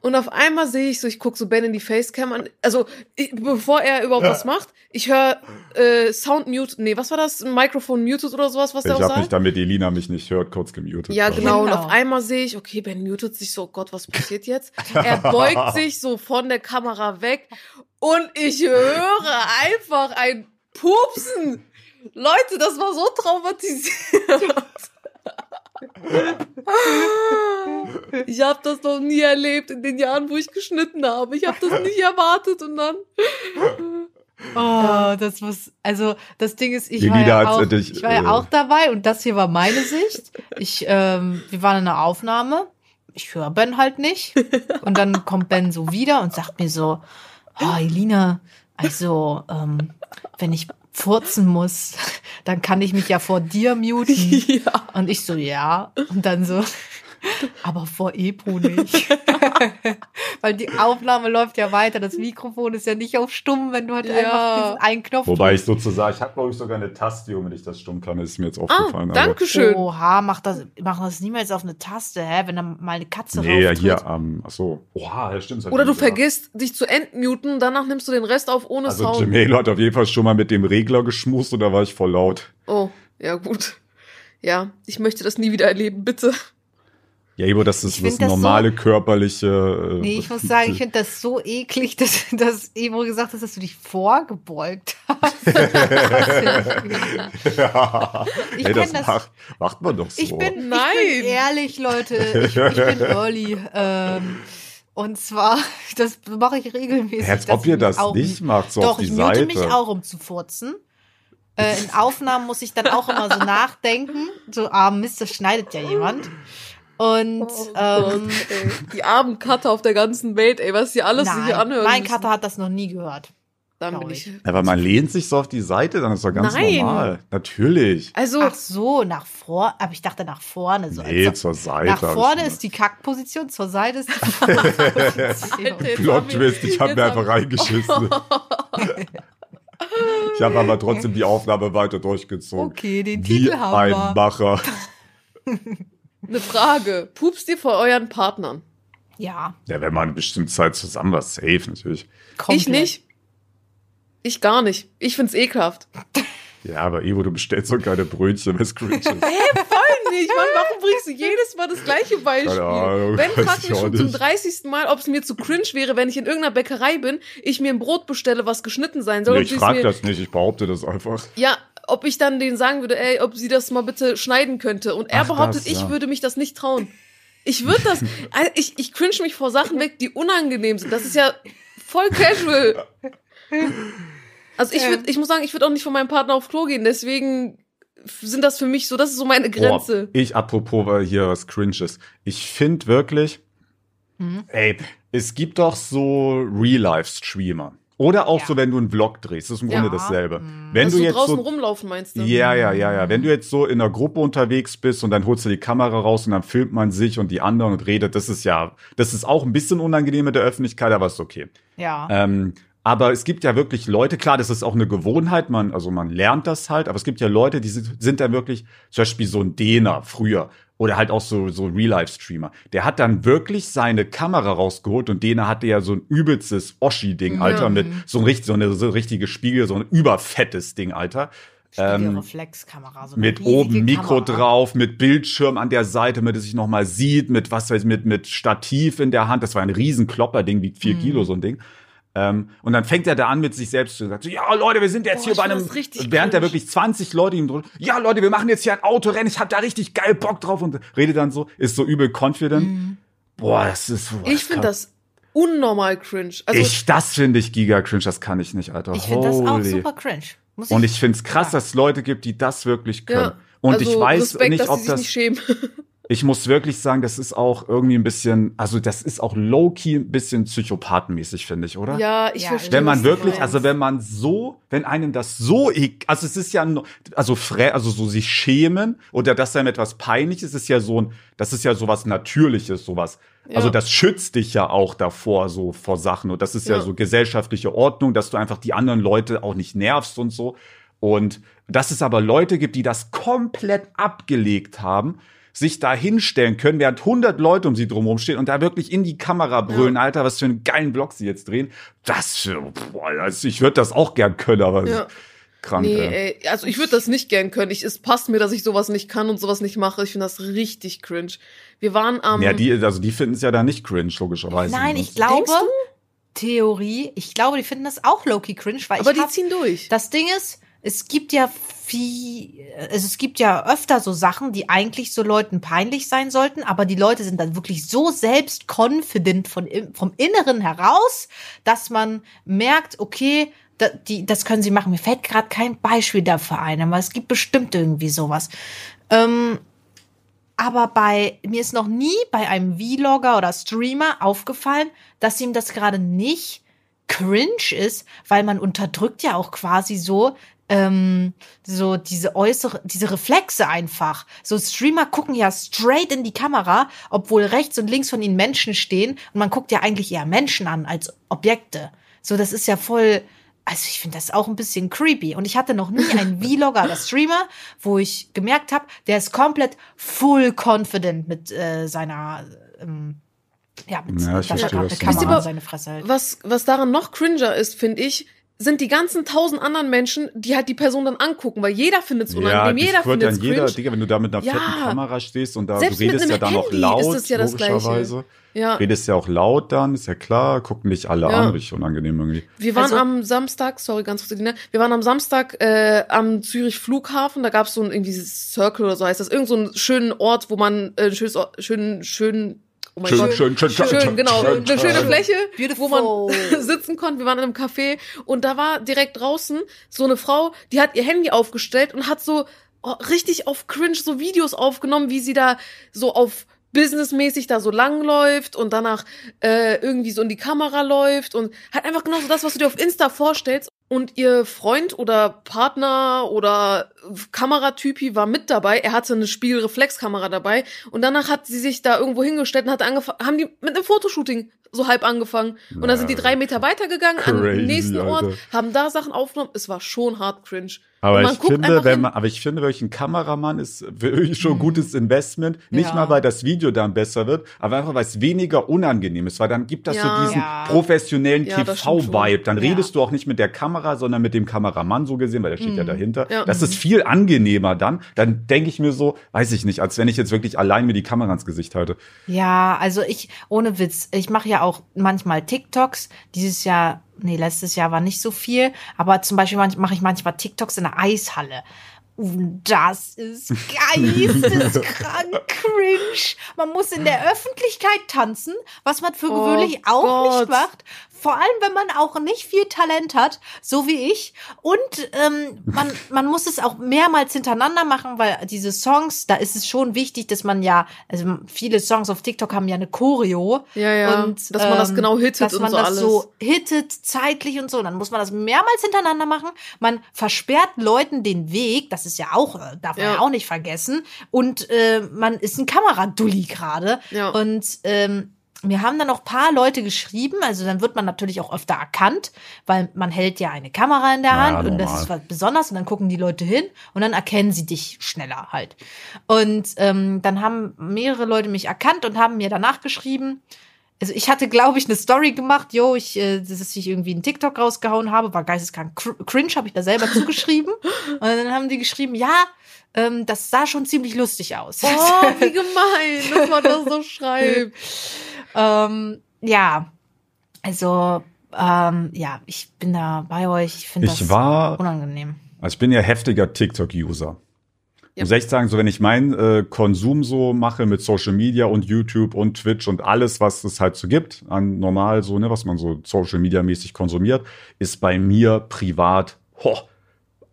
Und auf einmal sehe ich so, ich gucke so Ben in die Facecam an. Also, ich, bevor er überhaupt was macht, ich höre äh, Sound mute. Nee, was war das? Ein Mikrofon muted oder sowas, was Ich der auch habe mich, sagt? damit Elina mich nicht hört, kurz gemutet. Ja, genau. Und Genau. auf einmal sehe ich, okay, Ben mutet sich so, oh Gott, was passiert jetzt? <laughs> Er beugt sich so von der Kamera weg und ich höre einfach ein Pupsen. Leute, das war so traumatisierend. Ich habe das noch nie erlebt in den Jahren, wo ich geschnitten habe. Ich habe das nicht erwartet und dann. Oh, das muss, also das Ding ist, ich Die war, ja hat auch, dich, ich war ja äh, auch dabei und das hier war meine Sicht. Ich, ähm, wir waren in einer Aufnahme. Ich höre Ben halt nicht. Und dann kommt Ben so wieder und sagt mir so, oh, Elina, also, ähm, wenn ich furzen muss, dann kann ich mich ja vor dir <laughs> muten. Ja. Und ich so, ja. Und dann so, aber vor Ebro nicht. <laughs> Weil die Aufnahme läuft ja weiter. Das Mikrofon ist ja nicht auf stumm, wenn du halt Ja. einfach diesen einen Knopf Wobei ich sozusagen, ich habe glaube ich sogar eine Taste, womit ich das stumm kann, das ist mir jetzt Ah, aufgefallen. aber- danke schön. Oha, mach das, mach das niemals auf eine Taste, hä? Wenn da mal eine Katze Nee, ja, rauftritt. hier, ähm, ach so. Oha, ja, stimmt. Oder du vergisst, dich zu entmuten, danach nimmst du den Rest auf ohne Also Sound. Jamelo hat auf jeden Fall schon mal mit dem Regler geschmust und da war ich voll laut. Oh, ja gut. Ja, ich möchte das nie wieder erleben, bitte. Ja, Ivo, das ist Ich das das so- normale körperliche. Äh, Nee, ich muss sagen, ich finde das so eklig, <laughs> dass, dass Evo gesagt hat, dass du dich vorgebeugt hast. <laughs> ja. <laughs> Ich Ey, das, kenn das- macht, macht man doch so. Ich bin, Nein. ich bin ehrlich, Leute. Ich, ich bin early. Ähm, und zwar, das mache ich regelmäßig. Als ob ihr ich das auch- nicht macht, so Doch, auf die ich Seite. mute mich auch, um zu furzen. Äh, in Aufnahmen muss ich dann auch immer so nachdenken. So, ah, Mist, das schneidet ja jemand. Und Oh ähm, ey. Die armen Cutter auf der ganzen Welt, ey, was die alles sich hier nein, anhören. mein. Cutter hat das noch nie gehört. Dann bin ich. Aber man lehnt sich so auf die Seite, dann ist doch ganz Nein. normal. Natürlich. Also, Ach so, nach vor, aber ich dachte nach vorne. So Nee, als, zur Seite. nach vorne ist die Kackposition, zur Seite ist die <laughs> Position. Alter, jetzt Plot haben Twist, ich habe mir haben- einfach reingeschissen. <laughs> ich habe aber trotzdem die Aufnahme weiter durchgezogen. Okay, den Wie Titel haben ein wir. Macher. <laughs> Eine Frage. Pupst ihr vor euren Partnern? Ja, Ja, wenn man eine bestimmte Zeit zusammen war, safe natürlich. komplett. Ich nicht. Ich gar nicht. Ich find's ekelhaft. <laughs> Ja, aber Evo, du bestellst so keine Brötchen, was cringe <laughs> ist. Voll nicht. Mann, warum bringst du jedes Mal das gleiche Beispiel? Keine Ahnung, ben weiß fragt ich mich schon zum nicht. 30. Mal, ob es mir zu cringe wäre, wenn ich in irgendeiner Bäckerei bin, ich mir ein Brot bestelle, was geschnitten sein soll. Nee, ich frage mir, das nicht, ich behaupte das einfach. Ja, ob ich dann denen sagen würde, ey, ob sie das mal bitte schneiden könnte. Und er Ach, behauptet, das, ja. ich würde mich das nicht trauen. Ich würde das, <laughs> also ich, ich cringe mich vor Sachen weg, die unangenehm sind. Das ist ja voll casual. Also ich würde, ich muss sagen, ich würde auch nicht von meinem Partner aufs Klo gehen. Deswegen sind das für mich so, das ist so meine Grenze. Boah, ich, apropos, weil hier was cringe ist. Ich finde wirklich, Ey, es gibt doch so Real-Life-Streamer. Oder auch Ja. so, wenn du einen Vlog drehst. Das ist im Grunde Ja. dasselbe. Mhm. Wenn Dass du du jetzt draußen so rumlaufen meinst du? Ja, ja, ja, ja. Wenn du jetzt so in einer Gruppe unterwegs bist und dann holst du die Kamera raus und dann filmt man sich und die anderen und redet, das ist ja, das ist auch ein bisschen unangenehm mit der Öffentlichkeit, aber ist okay. Ja. Ähm, aber es gibt ja wirklich Leute, klar, das ist auch eine Gewohnheit, man, also man lernt das halt, aber es gibt ja Leute, die sind, sind dann wirklich, zum Beispiel so ein Dena früher oder halt auch so, so Real-Life-Streamer. Der hat dann wirklich seine Kamera rausgeholt und Dena hatte ja so ein übelstes Oschi-Ding, Alter, Ja. mit so ein richtig, so eine so richtige Spiegel, so ein überfettes Ding, Alter. ähm, Reflexkamera. So Mit oben Mikro Kamera. drauf, mit Bildschirm an der Seite, damit es sich noch mal sieht, mit was weiß ich, mit mit Stativ in der Hand. Das war ein riesen Klopperding, wiegt vier Mhm. Kilo so ein Ding. Ähm, und dann fängt er da an mit sich selbst zu sagen, so, ja Leute, wir sind jetzt Boah, hier ich bei einem, das richtig während da wirklich 20 Leute ihm drücken, ja Leute, wir machen jetzt hier ein Autorennen, ich hab da richtig geil Bock drauf und redet dann so, ist so übel confident. Boah, das ist boah, Mhm. Ich finde das unnormal cringe. Also ich, das finde ich giga cringe, das kann ich nicht, Alter. Ich finde das auch super cringe. Muss Und ich finde es krass, dass es Leute gibt, die das wirklich können. ja. Und also ich weiß Respekt, nicht, dass ob sie sich das. nicht schämen. <laughs> Ich muss wirklich sagen, das ist auch irgendwie ein bisschen, also das ist auch low-key ein bisschen psychopathenmäßig, finde ich, oder? Ja, ich Ja, verstehe. Wenn man wirklich, also wenn man so, wenn einem das so, ek- also es ist ja, also frä, also so sich schämen oder dass einem etwas peinlich ist, ist ja so ein, das ist ja sowas Natürliches, sowas. Also Ja. das schützt dich ja auch davor, so vor Sachen. Und das ist ja, Ja. so gesellschaftliche Ordnung, dass du einfach die anderen Leute auch nicht nervst und so. Und dass es aber Leute gibt, die das komplett abgelegt haben, sich da hinstellen können, während 100 Leute um sie drumherum stehen und da wirklich in die Kamera brüllen, Alter, was für einen geilen Vlog sie jetzt drehen. Das, boah, also ich würde das auch gern können, aber Ja. krank. Nee, ey. ey, also ich würde das nicht gern können. Ich, es passt mir, dass ich sowas nicht kann und sowas nicht mache. Ich finde das richtig cringe. Wir waren am. ja, die, also die finden es ja dann nicht cringe, logischerweise. Nein, ich glaube, Theorie, ich glaube, die finden das auch low-key cringe, weil aber ich die hab, ziehen durch. das Ding ist, es gibt ja viel, also es gibt ja öfter so Sachen, die eigentlich so Leuten peinlich sein sollten, aber die Leute sind dann wirklich so selbstconfident von, vom Inneren heraus, dass man merkt, okay, da, die, das können sie machen. Mir fällt gerade kein Beispiel dafür ein, aber es gibt bestimmt irgendwie sowas. Ähm, aber bei mir ist noch nie bei einem Vlogger oder Streamer aufgefallen, dass ihm das gerade nicht cringe ist, weil man unterdrückt ja auch quasi so ähm, so diese äußere, diese Reflexe einfach. So Streamer gucken ja straight in die Kamera, obwohl rechts und links von ihnen Menschen stehen und man guckt ja eigentlich eher Menschen an als Objekte. So, das ist ja voll, also ich finde das auch ein bisschen creepy. Und ich hatte noch nie einen <laughs> Vlogger oder Streamer, wo ich gemerkt habe, der ist komplett full confident mit äh, seiner ähm, ja, mit Ja, ich er verstehe, was du Kamera an seine Fresse hält. Was, was daran noch cringer ist, finde ich, sind die ganzen tausend anderen Menschen, die halt die Person dann angucken, weil jeder findet es Ja, unangenehm, das jeder wird findet dann es jeder. Digga, wenn du da mit einer Ja. fetten Kamera stehst und da Selbst du redest ja dann auch laut, ist das ja das Gleiche. logischerweise. Ja, Redest ja auch laut dann, ist ja klar, gucken dich alle Ja. an, richtig unangenehm irgendwie. wir waren Also- am Samstag, sorry, ganz kurz, wir waren am Samstag äh, am Zürich Flughafen, da gab es so ein irgendwie Circle oder so heißt das, irgend so einen schönen Ort, wo man äh, schönes, schönen, schönen, oh mein Schön, Gott, schön, schön, schön, schön, genau, schön, eine schöne schön. Fläche, Beautiful. wo man <laughs> sitzen konnte. Wir waren in einem Café und da war direkt draußen so eine Frau, die hat ihr Handy aufgestellt und hat so oh, richtig auf Cringe so Videos aufgenommen, wie sie da so auf businessmäßig da so langläuft und danach äh, irgendwie so in die Kamera läuft und hat einfach genauso das, was du dir auf Insta vorstellst. Und ihr Freund oder Partner oder Kameratypi war mit dabei. Er hatte eine Spiegelreflexkamera dabei. Und danach hat sie sich da irgendwo hingestellt und hat angefangen, haben die mit einem Fotoshooting so halb angefangen. Und dann sind die drei Meter weitergegangen an Crazy, den nächsten Ort, Alter. haben da Sachen aufgenommen. Es war schon hart cringe. Aber ich finde, wenn man, aber ich finde, wirklich ein Kameramann ist wirklich schon ein gutes Investment. Nicht Ja. mal, weil das Video dann besser wird, aber einfach, weil es weniger unangenehm ist, weil dann gibt das Ja. so diesen Ja. professionellen TV-Vibe. Dann Ja. redest du auch nicht mit der Kamera, sondern mit dem Kameramann so gesehen, weil der steht ja dahinter. Ja. Das ist viel angenehmer dann. Dann denke ich mir so, weiß ich nicht, als wenn ich jetzt wirklich allein mir die Kamera ins Gesicht halte. Ja, also ich, ohne Witz, ich mache ja auch manchmal TikToks. Dieses Jahr, nee, letztes Jahr war nicht so viel, aber zum Beispiel mache ich manchmal TikToks in der Eishalle. Und das ist <laughs> geisteskrank cringe. Man muss in der Öffentlichkeit tanzen, was man für Oh gewöhnlich auch Gott. nicht macht. Vor allem, wenn man auch nicht viel Talent hat, so wie ich. Und ähm, man, <laughs> man muss es auch mehrmals hintereinander machen, weil diese Songs, da ist es schon wichtig, dass man ja, also viele Songs auf TikTok haben ja eine Choreo. Ja, ja. Und, dass man das ähm, genau hittet dass und man so das alles. so hittet, zeitlich und so. Dann muss man das mehrmals hintereinander machen. Man versperrt Leuten den Weg, das ist ja auch, äh, darf man ja, Ja. auch nicht vergessen. Und äh, man ist ein Kameradulli gerade. Ja. Und ähm, mir haben dann auch paar Leute geschrieben, also dann wird man natürlich auch öfter erkannt, weil man hält ja eine Kamera in der Ja, Hand und das ist was Besonderes und dann gucken die Leute hin und dann erkennen sie dich schneller halt. Und ähm, dann haben mehrere Leute mich erkannt und haben mir danach geschrieben, also ich hatte, glaube ich, eine Story gemacht, yo, ich, äh, dass ich irgendwie einen TikTok rausgehauen habe, war geisteskrank cr- cringe, habe ich da selber zugeschrieben. <laughs> Und dann haben die geschrieben, ja, ähm, das sah schon ziemlich lustig aus. Oh, <laughs> wie gemein, dass man das so schreibt. <laughs> ähm, ja, also ähm, ja, ich bin da bei euch. Ich finde das Ich war, unangenehm. also ich bin ja heftiger TikTok-User. Muss echt sagen, so wenn ich meinen äh, Konsum so mache mit Social Media und YouTube und Twitch und alles, was es halt so gibt, an normal so, ne, was man so Social Media mäßig konsumiert, ist bei mir privat ho,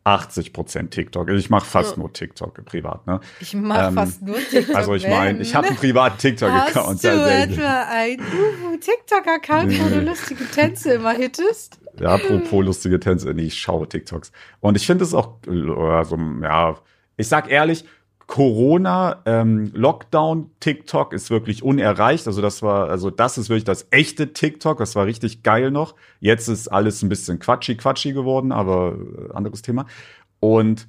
80 Prozent TikTok. Also ich mache fast Ja. nur TikTok privat, ne? Ich mache Ähm, fast nur TikTok. <laughs> Also ich meine, ich habe einen privaten TikTok-Account. Hast du etwa einen TikTok-Account, wo du lustige Tänze immer hittest? Ja, apropos lustige Tänze, nee, ich schaue TikToks. Und ich finde es auch, äh, also, ja, ich sag ehrlich, Corona, ähm, Lockdown, TikTok ist wirklich unerreicht. Also das war, also das ist wirklich das echte TikTok. Das war richtig geil noch. Jetzt ist alles ein bisschen quatschi quatschi geworden, aber äh, anderes Thema. Und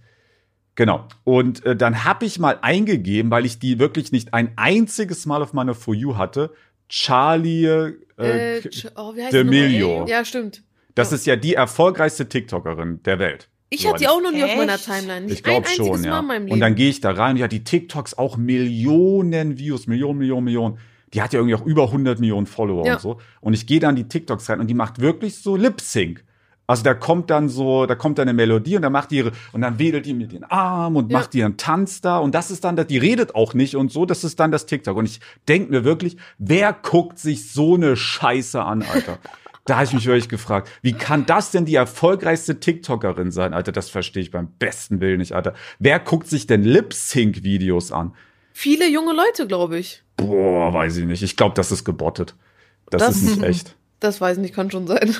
Genau. Und äh, dann habe ich mal eingegeben, weil ich die wirklich nicht ein einziges Mal auf meiner For You hatte. Charlie äh, Äh, oh, D'Amelio. Ja, stimmt. Das ist ja die erfolgreichste TikTokerin der Welt. Ich hatte die auch noch nie auf Echt? meiner Timeline. Nicht Ich glaube ein einziges schon, Mal ja. in meinem Leben. Und dann gehe ich da rein, ja, die TikToks auch Millionen Views, Millionen, Millionen, Millionen. Die hat ja irgendwie auch über 100 Millionen Follower Ja. und so. Und ich gehe dann die TikToks rein und die macht wirklich so Lip-Sync. Also da kommt dann so, da kommt dann eine Melodie und dann macht die ihre, und dann wedelt die mit den Armen und Ja. macht ihren Tanz da und das ist dann, das- die redet auch nicht und so, das ist dann das TikTok. Und ich denk mir wirklich, wer guckt sich so eine Scheiße an, Alter? <laughs> Da habe ich mich wirklich gefragt, wie kann das denn die erfolgreichste TikTokerin sein, Alter? Das verstehe ich beim besten Willen nicht, Alter. Wer guckt sich denn Lip-Sync-Videos an? Viele junge Leute, glaube ich. Boah, weiß ich nicht. Ich glaube, das ist gebottet. Das, Das- ist nicht <laughs> echt. Das weiß ich nicht, kann schon sein.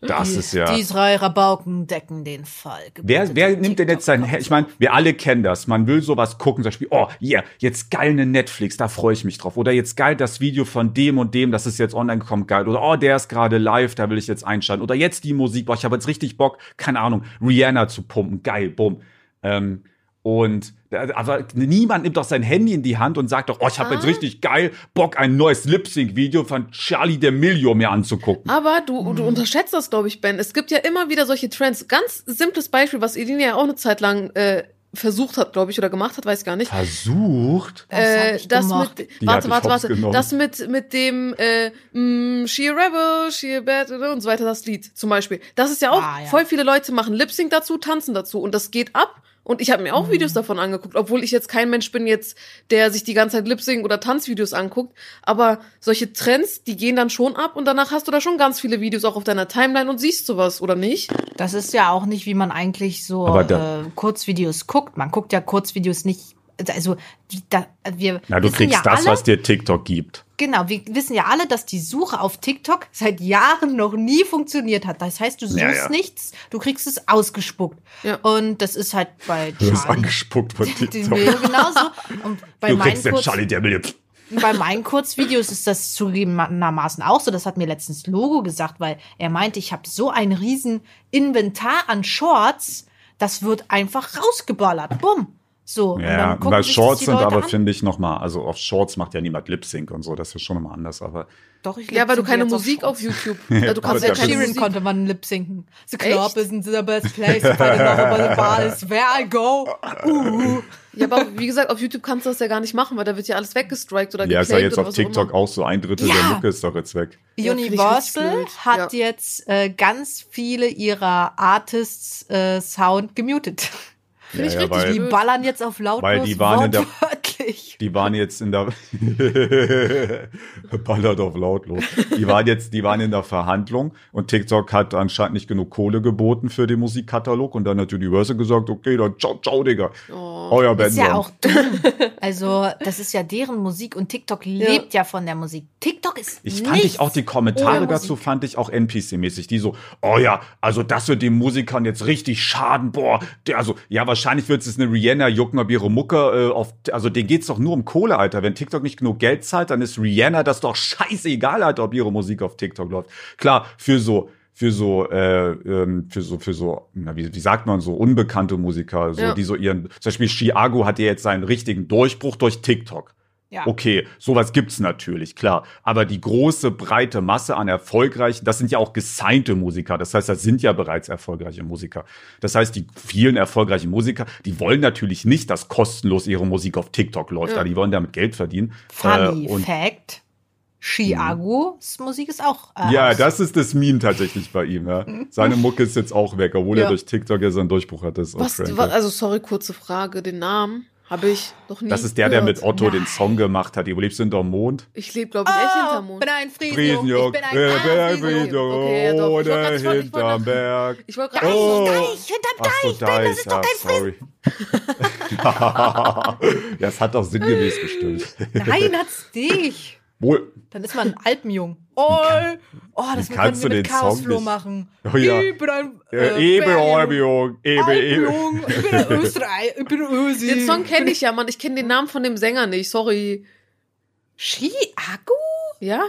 Das die, ist ja. Die drei Rabauken decken den Fall. Wer, wer nimmt denn jetzt sein? Handy? Ich meine, wir alle kennen das. Man will sowas gucken, zum Beispiel, oh, yeah, jetzt geil eine Netflix, da freue ich mich drauf. Oder jetzt geil das Video von dem und dem, das ist jetzt online gekommen, geil. Oder oh, der ist gerade live, da will ich jetzt einschalten. Oder jetzt die Musik, boah, ich habe jetzt richtig Bock, keine Ahnung, Rihanna zu pumpen, geil, bumm. Ähm, und aber niemand nimmt doch sein Handy in die Hand und sagt doch, oh, ich habe jetzt Ah. richtig geil Bock, ein neues Lip-Sync-Video von Charlie D'Amelio mir anzugucken. Aber du, du unterschätzt das, glaube ich, Ben. Es gibt ja immer wieder solche Trends. Ganz simples Beispiel, was Elina ja auch eine Zeit lang äh, versucht hat, glaube ich, oder gemacht hat, weiß ich gar nicht. Versucht? Äh, ich das gemacht? mit, Die warte, warte, warte, genommen. das mit, mit dem, äh, mh, She a Rebel, She a Bad und so weiter, das Lied zum Beispiel. Das ist ja auch, Ah, ja. voll viele Leute machen Lip-Sync dazu, tanzen dazu und das geht ab. Und ich habe mir Mhm. auch Videos davon angeguckt, obwohl ich jetzt kein Mensch bin jetzt, der sich die ganze Zeit Lip-Sync oder Tanzvideos anguckt. Aber solche Trends, die gehen dann schon ab und danach hast du da schon ganz viele Videos auch auf deiner Timeline und siehst sowas, oder nicht? Das ist ja auch nicht, wie man eigentlich so äh, Kurzvideos guckt. Man guckt ja Kurzvideos nicht. Also die, da, wir Na, du kriegst ja das, alle, was dir TikTok gibt. Genau, wir wissen ja alle, dass die Suche auf TikTok seit Jahren noch nie funktioniert hat. Das heißt, du suchst Ja, ja. nichts, du kriegst es ausgespuckt. Ja. Und das ist halt bei Du wirst Charlie. angespuckt von <laughs> TikTok. Mail genauso. Und bei Du meinen, kriegst den Kurz, Charlie D'Amelio. bei meinen Kurzvideos ist das zugegebenermaßen auch so. Das hat mir letztens Logo gesagt, weil er meinte, ich habe so ein riesen Inventar an Shorts, das wird einfach rausgeballert. Bumm. So. und Ja, weil sich Shorts sind aber, finde ich, nochmal, also auf Shorts macht ja niemand Lip-Sync und so, das ist schon immer anders, aber Doch, ich Ja, weil du keine jetzt Musik auf, Shorts. YouTube. Ja, <laughs> du kannst ja Sheeran konnte man lip sinken. The club isn't the best place but the bar is where I go. Uh. <laughs> Ja, aber wie gesagt, auf YouTube kannst du das ja gar nicht machen, weil da wird ja alles weggestrikt oder ja, ist ja jetzt auf auch TikTok immer. auch so ein Drittel Ja. der Lücke ist doch jetzt weg. Ja, Universal blöd. hat Ja. jetzt äh, ganz viele ihrer Artists äh, Sound gemutet. Finde ich Ja, ja, richtig weil- Die ballern jetzt auf lautlos Weil die waren in der- Die waren jetzt in der <laughs> ballert auf lautlos. Die waren jetzt, die waren in der Verhandlung und TikTok hat anscheinend nicht genug Kohle geboten für den Musikkatalog und dann hat Universal gesagt, okay, dann ciao, ciao, Digga. Oh. Euer Das ist ja auch dumm. Also, das ist ja deren Musik und TikTok lebt ja, von der Musik. TikTok ist Ich fand ich auch die Kommentare dazu Musik. fand ich auch NPC-mäßig. Die so, oh ja, also das wird den Musikern jetzt richtig schaden. Boah, der, also ja, wahrscheinlich wird es eine Rihanna jucken, ob ihre Mucke äh, auf, also denen geht's doch nur um Kohle, Alter. Wenn TikTok nicht genug Geld zahlt, dann ist Rihanna das doch scheißegal, Alter, ob ihre Musik auf TikTok läuft. Klar, für so für so äh, ähm, für so für so na, wie, wie sagt man so unbekannte Musiker so Ja. die so ihren zum Beispiel Chiago hat ja jetzt seinen richtigen Durchbruch durch TikTok Ja. Okay, sowas gibt's natürlich, klar. Aber die große, breite Masse an erfolgreichen, das sind ja auch gesignte Musiker. Das heißt, das sind ja bereits erfolgreiche Musiker. Das heißt, die vielen erfolgreichen Musiker, die wollen natürlich nicht, dass kostenlos ihre Musik auf TikTok läuft. Ja. aber Die wollen damit Geld verdienen. Funny Äh, Fact. Chiagos Musik ist auch. Äh, ja, das ist das Meme tatsächlich bei ihm. Ja. Seine Mucke ist jetzt auch weg, obwohl er Ja. durch TikTok ja seinen Durchbruch hatte. Was, also sorry, kurze Frage. Den Namen habe ich noch nie Das ist der, der mit gehört. Otto den Nein. Song gemacht hat. Ihr lebst hinterm Mond. Ich lebe, glaube ich, echt hinterm Oh, Mond. bin ein Friesen. Friesenjung, Ich bin ein äh, Friesen. Friesenjung, Okay, ja, doch. Ich wollte wollte hinterm Berg. Ich wollte gerade Oh. Deich, hinterm Ach so, Deich, Ben, das ist doch kein sorry. <laughs> ja, es hat doch sinngemäß gestimmt. Nein, hat's nicht. Wohl, Dann ist man ein Alpenjung. Oh, oh das kannst wir du mit den Song Chaosfloh nicht- machen. Oh ja. Ich bin ein äh, Bergjung, Albion, Ebe, Ebe. Alpenjung, ich bin ein <laughs> Österreich, ich bin Ösi. Den Song kenne ich ja, Mann. Ich kenne den Namen von dem Sänger nicht. Sorry. Chiago? Ja?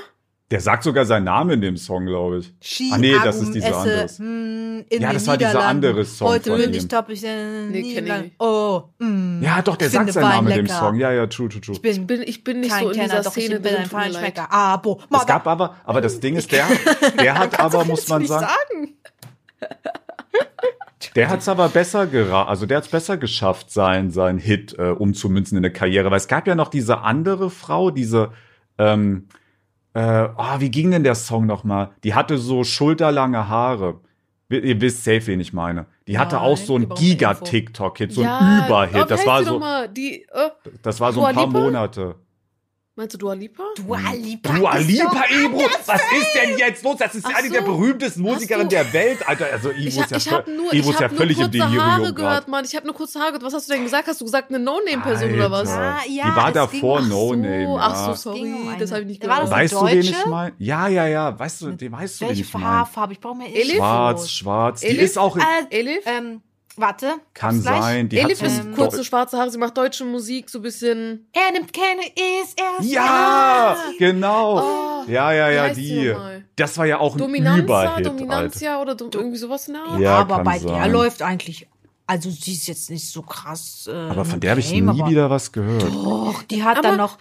Der sagt sogar seinen Namen in dem Song, glaube ich. Chiago Ah, nee, das ist dieser esse, anderes. hm, Ja, das war dieser andere Song Heute von bin ihm. ich top, ich in Nee, nicht. Oh, hm. Ja, doch, der Ich sagt seinen Wein Namen in dem. Song. Ja, ja, true, true, true. Ich bin, Ich bin, ich bin nicht kein so in Kenner, dieser doch Szene ich bin drin. ein. Feinschmecker. Abo. Es gab aber, aber das Ding ist, der, <laughs> der hat aber, muss man sagen, Der hat's aber besser gera also der hat's besser geschafft, sein, sein Hit äh, umzumünzen in eine Karriere. Weil es gab ja noch diese andere Frau, diese, ähm, äh, oh, wie ging denn der Song nochmal? Die hatte so schulterlange Haare. Ihr- wisst safe, wen ich meine. Die hatte Nein, auch so einen. Giga-TikTok-Hit, so ja, einen Überhit. Das war so? Die, äh, das war so ein paar Lipa? Monate. Meinst du Dua Lipa? Dua Lipa. Dua ist Lipa, Ebro, was ist denn jetzt los? Das ist Ach eine der so. berühmtesten Hast Musikerinnen du- der Welt, Alter. Also Ich, ist ja, ich habe nur, Ivo ich ist ja hab nur völlig im kurze Haare Delirium gehört, grad. Mann. Ich habe nur kurze Haare gehört. Was hast du denn gesagt? Hast du gesagt eine No-Name-Person oder was? Ah, ja, die war davor ging- ach No so, Name. ach so, ja. sorry, um das habe ich nicht War das gehört. eine Weißt du, wen ich Deutsche? meine? Ja, ja, ja. Weißt du, den weißt du, wen Welche ich meine? Haarfarbe? Ich brauche mehr Elif? Schwarz, schwarz. Die Elif? ist auch, Äh, Elif? ähm, warte. kann sein. Die Elif hat ist kurze schwarze Haare. Sie macht deutsche Musik, so ein bisschen. Er nimmt keine, ist erst. Ja, genau. Oh, ja, ja, ja, die? Das war ja auch ein Dominanza, Überhit, Alter. Dominanzia oder do, irgendwie sowas in der Art? Ja, aber bei sein. der läuft eigentlich. Also sie ist jetzt nicht so krass. Äh, Aber von im der habe ich nie wieder was gehört. Doch, die hat Aber- dann noch.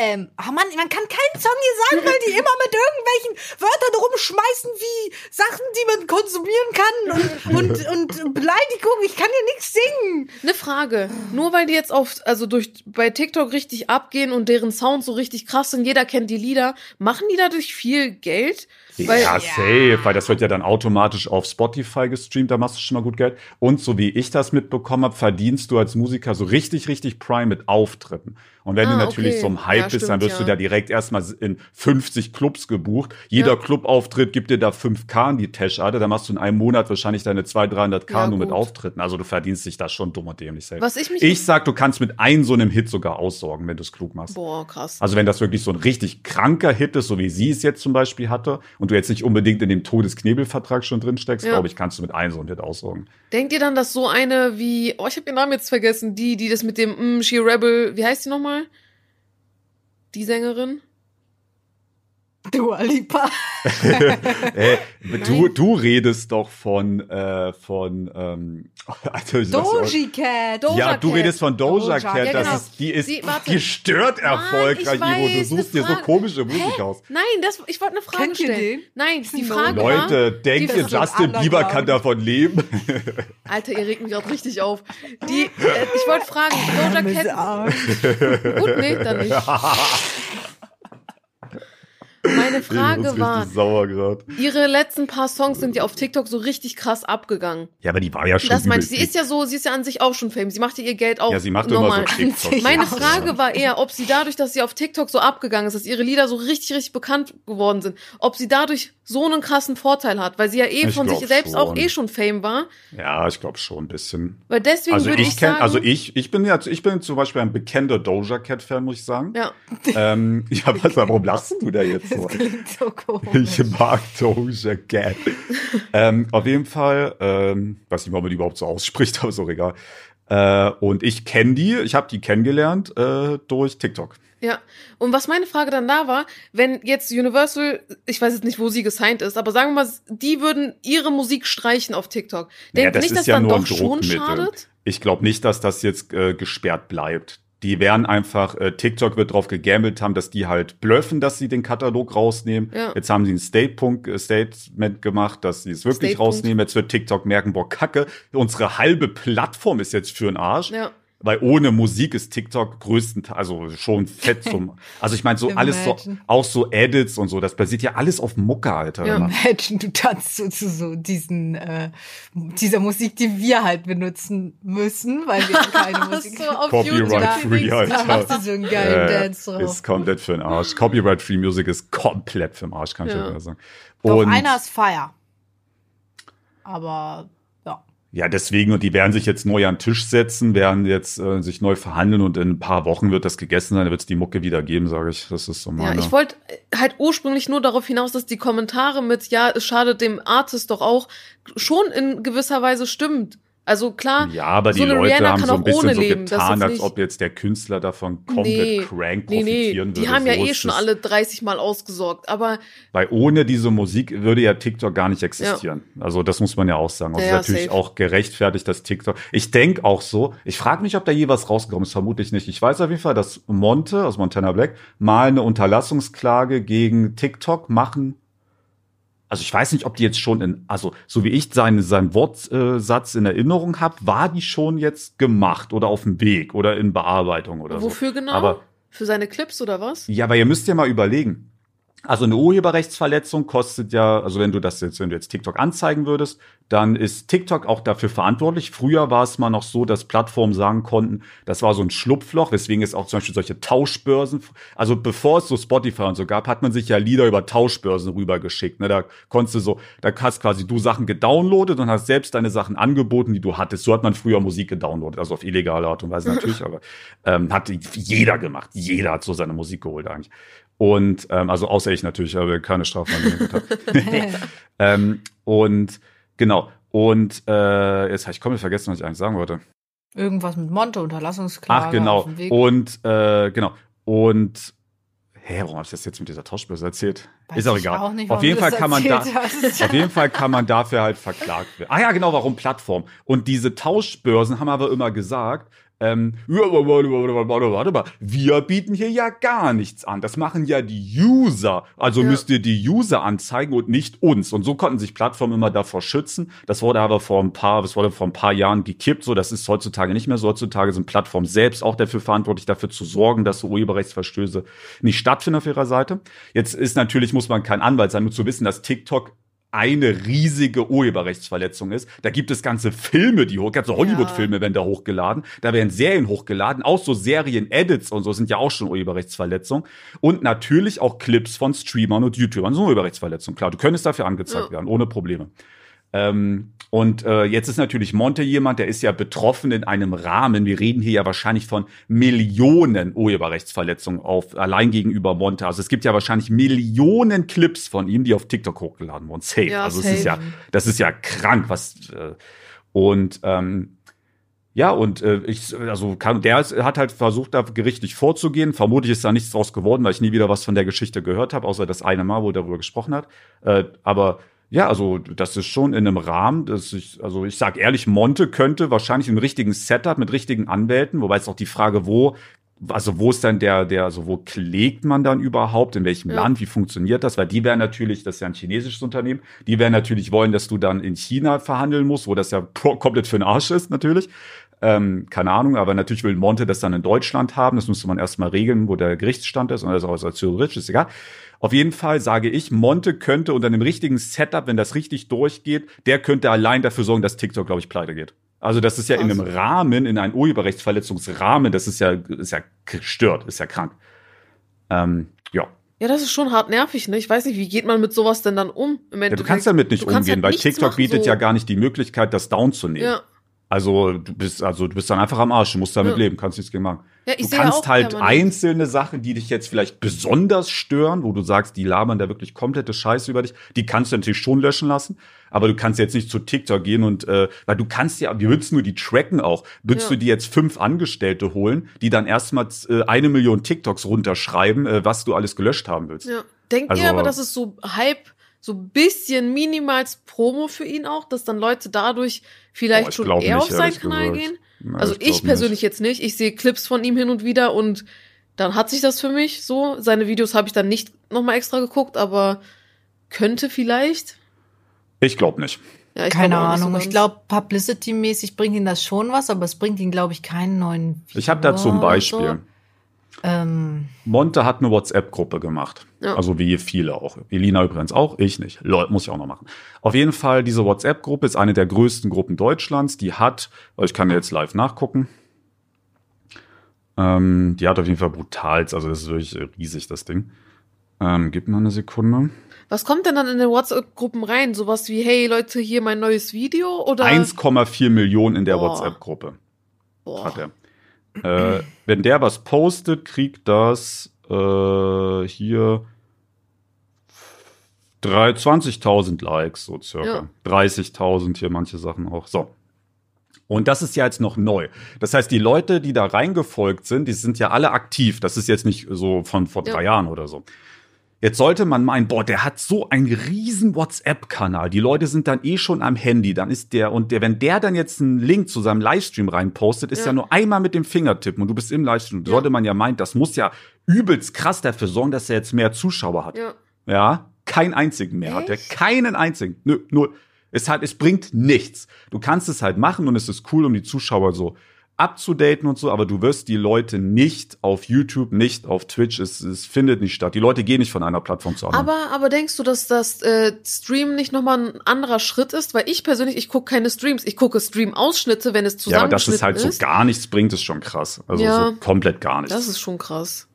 Ähm, oh Mann, man kann keinen Song hier sagen, weil die immer mit irgendwelchen Wörtern rumschmeißen wie Sachen, die man konsumieren kann und, und, und Beleidigung. Ich kann hier nichts singen. Eine Frage. Nur weil die jetzt auf, also durch, bei TikTok richtig abgehen und deren Sound so richtig krass sind, jeder kennt die Lieder, machen die dadurch viel Geld? Weil, ja, safe, weil das wird ja dann automatisch auf Spotify gestreamt, da machst du schon mal gut Geld. Und so wie ich das mitbekommen habe, verdienst du als Musiker so richtig, richtig Prime mit Auftritten. Und wenn Ah, du natürlich okay. so im Hype Ja, bist, dann stimmt, wirst du ja. da direkt erstmal in 50 Clubs gebucht. Jeder Ja. Clubauftritt gibt dir da 5K in die Tasche, Alter. Da machst du in einem Monat wahrscheinlich deine 200, 300K Ja, nur mit. Auftritten. Also du verdienst dich da schon dumm und dämlich safe. Was ich mich- ich sag, du kannst mit einem so einem Hit sogar aussorgen, wenn du es klug machst. boah, krass. Also wenn das wirklich so ein richtig kranker Hit ist, so wie sie es jetzt zum Beispiel hatte, und du jetzt nicht unbedingt in dem Todesknebelvertrag schon drin steckst, Ja. glaube ich, kannst du mit einem so einem Hit aussorgen. Denkt ihr dann, dass so eine wie, oh, ich habe ihren Namen jetzt vergessen, die, die das mit dem, mm, She Rebel, wie heißt die nochmal? Die Sängerin? Dua Lipa. <laughs> äh, du, du redest doch von, äh, von, ähm, Alter, sag's Doji Cat. Doja ja, du Cat. redest von Doja, Doja, Cat. ja, das genau. ist, die ist Sie- gestört erfolgreich, ich Ivo. Du suchst dir so komische Musik aus. Nein, das, ich wollte eine Frage Kennt ihr stellen. den? Nein, die No. Frage Leute, war, denkt die- ihr, Justin Bieber kann davon leben? <laughs> Alter, ihr regt mich auch richtig auf. Die, äh, ich wollte fragen, <laughs> Doja Cat, gut, nee, dann nicht. Meine <laughs> Frage war, ihre letzten paar Songs sind ja auf TikTok so richtig krass abgegangen. Ja, aber die war ja schon. Das meinte ich. Sie ist ja so, sie ist ja an sich auch schon Fame. Sie macht ja ihr Geld auch Ja, sie macht normal. immer so TikTok. <laughs> Meine. Frage war eher, ob sie dadurch, dass sie auf TikTok so abgegangen ist, dass ihre Lieder so richtig, richtig bekannt geworden sind, ob sie dadurch so einen krassen Vorteil hat, weil sie ja eh Ich von sich selbst auch schon. eh schon Fame war. Ja, ich glaube schon ein bisschen. Weil deswegen Also würde ich ich, kenn, sagen, also ich, ich bin ja, ich bin zum Beispiel ein bekennender Doja Cat Fan, muss ich sagen. ja, Ähm, <laughs> ja, was, warum lachst du da jetzt so? Klingt so komisch. Ich mag Doja Cat. ähm, auf jeden Fall, ähm, weiß nicht, ob man die überhaupt so ausspricht, <laughs> aber ist auch egal. Äh, und ich kenne die, ich habe die kennengelernt äh, durch TikTok. ja. Und was meine Frage dann da war, wenn jetzt Universal, ich weiß jetzt nicht, wo sie gesigned ist, aber sagen wir mal, die würden ihre Musik streichen auf TikTok. Naja, Denkt das nicht, dass ja dann doch schon schadet? Ich glaube nicht, dass das jetzt äh, gesperrt bleibt. Die werden einfach, äh, TikTok wird drauf gegambelt haben, dass die halt blöffen, dass sie den Katalog rausnehmen. Ja. Jetzt haben sie ein State-Punkt, äh, Statement gemacht, dass sie es wirklich State-Punkt. rausnehmen. Jetzt wird TikTok merken, boah, kacke, unsere halbe Plattform ist jetzt für den Arsch. Ja. Weil ohne Musik ist TikTok größtenteils, also schon fett zum, <laughs> also ich meine so alles so, Imagine. auch so Edits und so, das basiert ja alles auf Mucke, Alter. Ja. Imagine, du tanzt so zu so diesen, äh, dieser Musik, die wir halt benutzen müssen, weil wir keine <laughs> Musik so auf Copyright YouTube free, Alter. Da machst du so einen geilen Äh, Dance drauf. Ist komplett für den Arsch. Copyright-Free Music ist komplett für den Arsch, kann ich Ja. ja mal sagen. Doch, Und einer ist Fire. Aber, ja. ja, deswegen, und die werden sich jetzt neu an den Tisch setzen, werden jetzt äh, sich neu verhandeln und in ein paar Wochen wird das gegessen sein, dann wird es die Mucke wieder geben, sage ich. Das ist so Ja, meine. ich wollte halt ursprünglich nur darauf hinaus, dass die Kommentare mit, ja, es schadet dem Artist doch auch, schon in gewisser Weise stimmt. Also klar, ja, aber die so eine Leute Rihanna haben kann so ein bisschen so leben, getan, als ob jetzt der Künstler davon komplett nee, crank nee, nee, profitieren würde. die haben ja eh schon alle 30 Mal ausgesorgt, aber Weil ohne diese Musik würde ja TikTok gar nicht existieren. Also das muss man ja auch sagen. Also Ja, ja, natürlich safe. auch gerechtfertigt, dass TikTok. Ich denk auch so. Ich frage mich, ob da je was rausgekommen ist. Vermutlich nicht. Ich weiß auf jeden Fall, dass Monte aus Montana Black mal eine Unterlassungsklage gegen TikTok machen. Also ich weiß nicht, ob die jetzt schon in, also so wie ich seinen, seinen Wortsatz in Erinnerung habe, war die schon jetzt gemacht oder auf dem Weg oder in Bearbeitung oder so. wofür genau? Aber Für seine Clips oder was? ja, aber ihr müsst ja mal überlegen. Also eine Urheberrechtsverletzung kostet ja, also wenn du das jetzt, wenn du jetzt TikTok anzeigen würdest, dann ist TikTok auch dafür verantwortlich. Früher war es mal noch so, dass Plattformen sagen konnten, das war so ein Schlupfloch, weswegen es auch zum Beispiel solche Tauschbörsen, also bevor es so Spotify und so gab, hat man sich ja Lieder über Tauschbörsen rübergeschickt. Ne? Da konntest du so, da hast quasi du Sachen gedownloadet und hast selbst deine Sachen angeboten, die du hattest. So hat man früher Musik gedownloadet, also auf illegale Art und Weise <laughs> natürlich, aber ähm, hat jeder gemacht. Jeder hat so seine Musik geholt eigentlich. Und ähm, also außer ich natürlich, aber keine Strafmahnung <laughs> <laughs> ähm, und genau. Und äh, jetzt habe ich komplett vergessen, was ich eigentlich sagen wollte. Irgendwas mit Monte, Unterlassungsklage. Ach genau. auf dem Weg. Und äh, genau. Und hä, warum habe ich das jetzt mit dieser Tauschbörse erzählt? Weiß ist auch egal. auch nicht, auf jeden Fall kann man da, hast. <laughs> auf jeden Fall kann man dafür halt verklagt werden. Ah ja, genau, warum Plattform? Und diese Tauschbörsen haben aber immer gesagt, ähm, warte, mal, wir bieten hier ja gar nichts an. Das machen ja die User. Also Ja. müsst ihr die User anzeigen und nicht uns. Und so konnten sich Plattformen immer davor schützen. Das wurde aber vor ein paar, das wurde vor ein paar Jahren gekippt. So, das ist heutzutage nicht mehr so. Heutzutage sind Plattformen selbst auch dafür verantwortlich, dafür zu sorgen, dass so Urheberrechtsverstöße nicht stattfinden auf ihrer Seite. Jetzt ist natürlich, muss man kein Anwalt sein, um zu wissen, dass TikTok eine riesige Urheberrechtsverletzung ist. Da gibt es ganze Filme, die hoch, ganze Hollywood-Filme werden da hochgeladen. Da werden Serien hochgeladen. Auch so Serien-Edits und so sind ja auch schon Urheberrechtsverletzungen. Und natürlich auch Clips von Streamern und YouTubern. So eine Urheberrechtsverletzung. Klar, du könntest dafür angezeigt Ja. werden, ohne Probleme. Ähm, und äh, jetzt ist natürlich Monte jemand, der ist ja betroffen in einem Rahmen. Wir reden hier ja wahrscheinlich von Millionen Urheberrechtsverletzungen auf allein gegenüber Monte. Also es gibt ja wahrscheinlich Millionen Clips von ihm, die auf TikTok hochgeladen wurden. Safe. Ja, also es ist ja, das ist ja krank, was äh, und ähm, ja, und äh, ich, also kann, der hat halt versucht, da gerichtlich vorzugehen. Vermutlich ist da nichts draus geworden, weil ich nie wieder was von der Geschichte gehört habe, außer das eine Mal, wo er darüber gesprochen hat. Äh, aber ja, also das ist schon in einem Rahmen, dass ich, also ich sag ehrlich, Monte könnte wahrscheinlich im richtigen Setup mit richtigen Anwälten, wobei es auch die Frage, wo, also wo ist dann der, der, also wo klägt man dann überhaupt, in welchem Ja. Land, wie funktioniert das? Weil die werden natürlich, das ist ja ein chinesisches Unternehmen, die werden natürlich wollen, dass du dann in China verhandeln musst, wo das ja komplett für den Arsch ist natürlich. Ähm, keine Ahnung, aber natürlich will Monte das dann in Deutschland haben. Das müsste man erstmal regeln, wo der Gerichtsstand ist. Und das ist auch theoretisch, ist egal. Auf jeden Fall sage ich, Monte könnte unter einem richtigen Setup, wenn das richtig durchgeht, der könnte allein dafür sorgen, dass TikTok, glaube ich, pleite geht. Also das ist ja in einem Rahmen, in einem Urheberrechtsverletzungsrahmen, das ist ja, ist ja gestört, ist ja krank. Ähm, ja. Ja, das ist schon hart nervig, ne? Ich weiß nicht, wie geht man mit sowas denn dann um? Im ja du kannst damit nicht umgehen, halt weil TikTok machen, bietet so. ja gar nicht die Möglichkeit, das down zu nehmen. Ja. Also du bist, also du bist dann einfach am Arsch, du musst damit ja. leben, kannst nichts gegen machen. Ja, ich du kannst halt einzelne Sachen, die dich jetzt vielleicht besonders stören, wo du sagst, die labern da wirklich komplette Scheiße über dich, die kannst du natürlich schon löschen lassen, aber du kannst jetzt nicht zu TikTok gehen und äh, weil du kannst ja, wie würdest du die tracken auch? Würdest ja. du dir jetzt fünf Angestellte holen, die dann erstmal äh, eine Million TikToks runterschreiben, äh, was du alles gelöscht haben willst? Ja. Denkt also, ihr aber, dass es so Hype so bisschen minimals Promo für ihn auch, dass dann Leute dadurch vielleicht Boah, schon eher nicht, auf seinen Kanal gesagt. gehen? Na, also ich, ich persönlich nicht. jetzt nicht. Ich sehe Clips von ihm hin und wieder und dann hat sich das für mich so. Seine Videos habe ich dann nicht nochmal extra geguckt, aber könnte vielleicht. Ich glaube nicht. Ja, ich Keine glaub Ahnung. So ich glaube, Publicity-mäßig bringt ihn das schon was, aber es bringt ihn, glaube ich, keinen neuen Video. Ich habe dazu ein Beispiel. So. Ähm. Monte hat eine WhatsApp-Gruppe gemacht. Ja. Also wie viele auch. Elina übrigens auch, ich nicht. Leute, muss ich auch noch machen. Auf jeden Fall, diese WhatsApp-Gruppe ist eine der größten Gruppen Deutschlands. Die hat, ich kann jetzt live nachgucken. Ähm, die hat auf jeden Fall brutals, also das ist wirklich riesig, das Ding. Ähm, gib mal eine Sekunde. Was kommt denn dann in den WhatsApp-Gruppen rein? Sowas wie, hey Leute, hier mein neues Video oder? 1,4 Millionen in der WhatsApp-Gruppe. Hat er. Äh, wenn der was postet, kriegt das äh, hier 20.000 Likes, so circa. Ja. 30.000 hier manche Sachen auch. So. Und das ist ja jetzt noch neu. Das heißt, die Leute, die da reingefolgt sind, die sind ja alle aktiv. Das ist jetzt nicht so von vor drei ja. Jahren oder so. Jetzt sollte man meinen, boah, der hat so einen riesen WhatsApp-Kanal. Die Leute sind dann eh schon am Handy. Dann ist der, und der, wenn der dann jetzt einen Link zu seinem Livestream reinpostet, ist ja, ja nur einmal mit dem Finger tippen und du bist im Livestream. Ja. Sollte man ja meinen, das muss ja übelst krass dafür sorgen, dass er jetzt mehr Zuschauer hat. Ja. Ja, kein einzigen mehr Echt? hat er. Keinen einzigen. Nö, nur, es hat, es bringt nichts. Du kannst es halt machen und es ist cool, um die Zuschauer so abzudaten und so, aber du wirst die Leute nicht auf YouTube, nicht auf Twitch, es, es findet nicht statt. Die Leute gehen nicht von einer Plattform zur anderen. Aber, aber denkst du, dass das äh, Stream nicht nochmal ein anderer Schritt ist? Weil ich persönlich, ich gucke keine Streams. Ich gucke Stream-Ausschnitte, wenn es zusammen Ja, aber dass es halt ist. so gar nichts bringt, ist schon krass. Also ja, so komplett gar nichts. Das ist schon krass.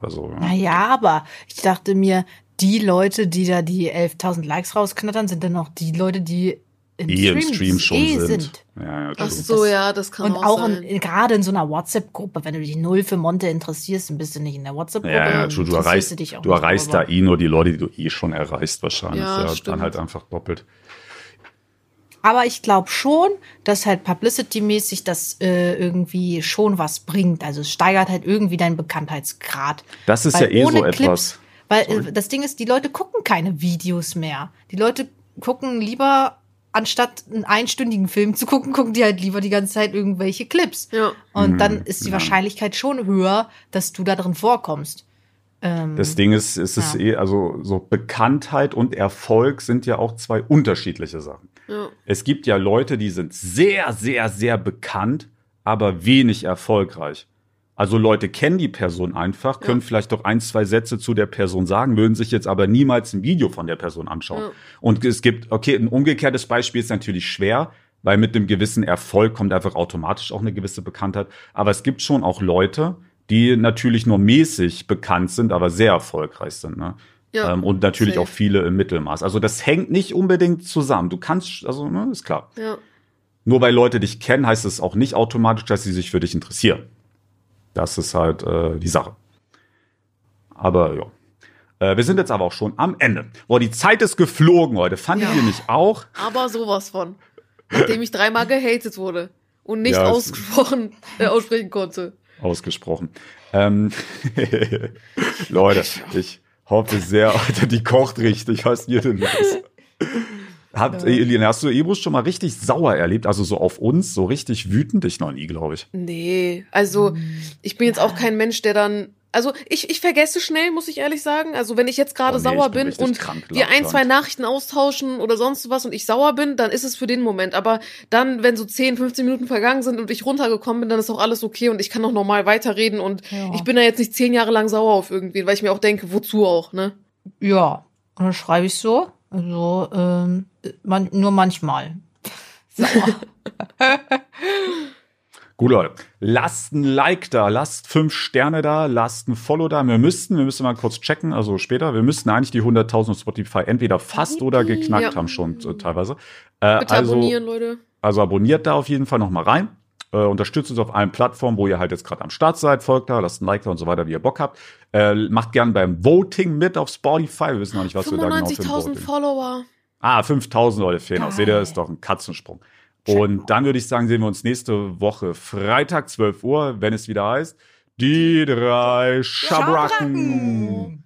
Also, ja. Naja, aber ich dachte mir, die Leute, die da die 11.000 Likes rausknattern, sind dann auch die Leute, die im, eh Stream, im Stream schon eh sind. sind. Ja, ja, Ach so, ja, das kann Und auch, auch in, gerade in so einer WhatsApp-Gruppe, wenn du dich null für Monte interessierst, dann bist du nicht in der WhatsApp-Gruppe. Ja, ja, du, du erreichst, du, du erreichst da eh nur die Leute, die du eh schon erreichst wahrscheinlich. Ja, ja dann halt einfach doppelt. Aber ich glaube schon, dass halt publicity-mäßig das äh, irgendwie schon was bringt. Also es steigert halt irgendwie deinen Bekanntheitsgrad. Das ist Weil ja eh so Clips, etwas. Weil äh, das Ding ist, die Leute gucken keine Videos mehr. Die Leute gucken lieber anstatt einen einstündigen Film zu gucken, gucken die halt lieber die ganze Zeit irgendwelche Clips. Ja. Und dann mhm. ist die Wahrscheinlichkeit schon höher, dass du da drin vorkommst. Ähm, das Ding ist, es ist ja. eh, also so Bekanntheit und Erfolg sind ja auch zwei unterschiedliche Sachen. Ja. Es gibt ja Leute, die sind sehr, sehr, sehr bekannt, aber wenig erfolgreich. Also Leute kennen die Person einfach, können ja. vielleicht doch ein, zwei Sätze zu der Person sagen, würden sich jetzt aber niemals ein Video von der Person anschauen. Ja. Und es gibt, okay, ein umgekehrtes Beispiel ist natürlich schwer, weil mit einem gewissen Erfolg kommt einfach automatisch auch eine gewisse Bekanntheit. Aber es gibt schon auch Leute, die natürlich nur mäßig bekannt sind, aber sehr erfolgreich sind. Ne? Ja, ähm, und natürlich safe. auch viele im Mittelmaß. Also das hängt nicht unbedingt zusammen. Du kannst, also ne, ist klar. Ja. Nur weil Leute dich kennen, heißt es auch nicht automatisch, dass sie sich für dich interessieren. Das ist halt äh, die Sache. Aber ja. Äh, wir sind jetzt aber auch schon am Ende. Boah, die Zeit ist geflogen heute. Fandet ja. ihr nicht auch? Aber sowas von. Nachdem ich dreimal gehatet wurde und nicht ja, ausgesprochen äh, aussprechen konnte. Ausgesprochen. Ähm, <laughs> Leute, ich hoffe sehr, Alter, <laughs> die kocht richtig. Was ihr denn los? <laughs> Hat, ja. Elina, hast du Ebus schon mal richtig sauer erlebt? Also so auf uns, so richtig wütend? Ich noch nie, glaube ich. Nee, also ich bin jetzt auch kein Mensch, der dann Also ich, ich vergesse schnell, muss ich ehrlich sagen. Also wenn ich jetzt gerade Oh nee, sauer bin bin und krank, wir ein, zwei Nachrichten austauschen oder sonst was und ich sauer bin, dann ist es für den Moment. Aber dann, wenn so 10, 15 Minuten vergangen sind und ich runtergekommen bin, dann ist auch alles okay und ich kann auch normal weiterreden und Ja. ich bin da jetzt nicht zehn Jahre lang sauer auf irgendwen, weil ich mir auch denke, wozu auch, ne? Ja, und dann schreibe ich so. Also, ähm, man, nur manchmal. <laughs> Gut, Leute. Lasst ein Like da, lasst fünf Sterne da, lasst ein Follow da. Wir müssten, wir müssen mal kurz checken, also später, wir müssten eigentlich die 100.000 auf Spotify entweder fast oder geknackt Ja. haben schon äh, teilweise. Äh, Bitte also, abonnieren, Leute. also abonniert da auf jeden Fall noch mal rein. Äh, unterstützt uns auf allen Plattformen, wo ihr halt jetzt gerade am Start seid. Folgt da, lasst ein Like da und so weiter, wie ihr Bock habt. Äh, macht gern beim Voting mit auf Spotify. Wir wissen noch nicht, was wir da genau für ein 95.000 Voting. Follower. Ah, 5000 Leute fehlen noch. Seht ihr, ist doch ein Katzensprung. Und dann würde ich sagen, sehen wir uns nächste Woche Freitag 12 Uhr, wenn es wieder heißt, die drei Schabracken. Schabracken.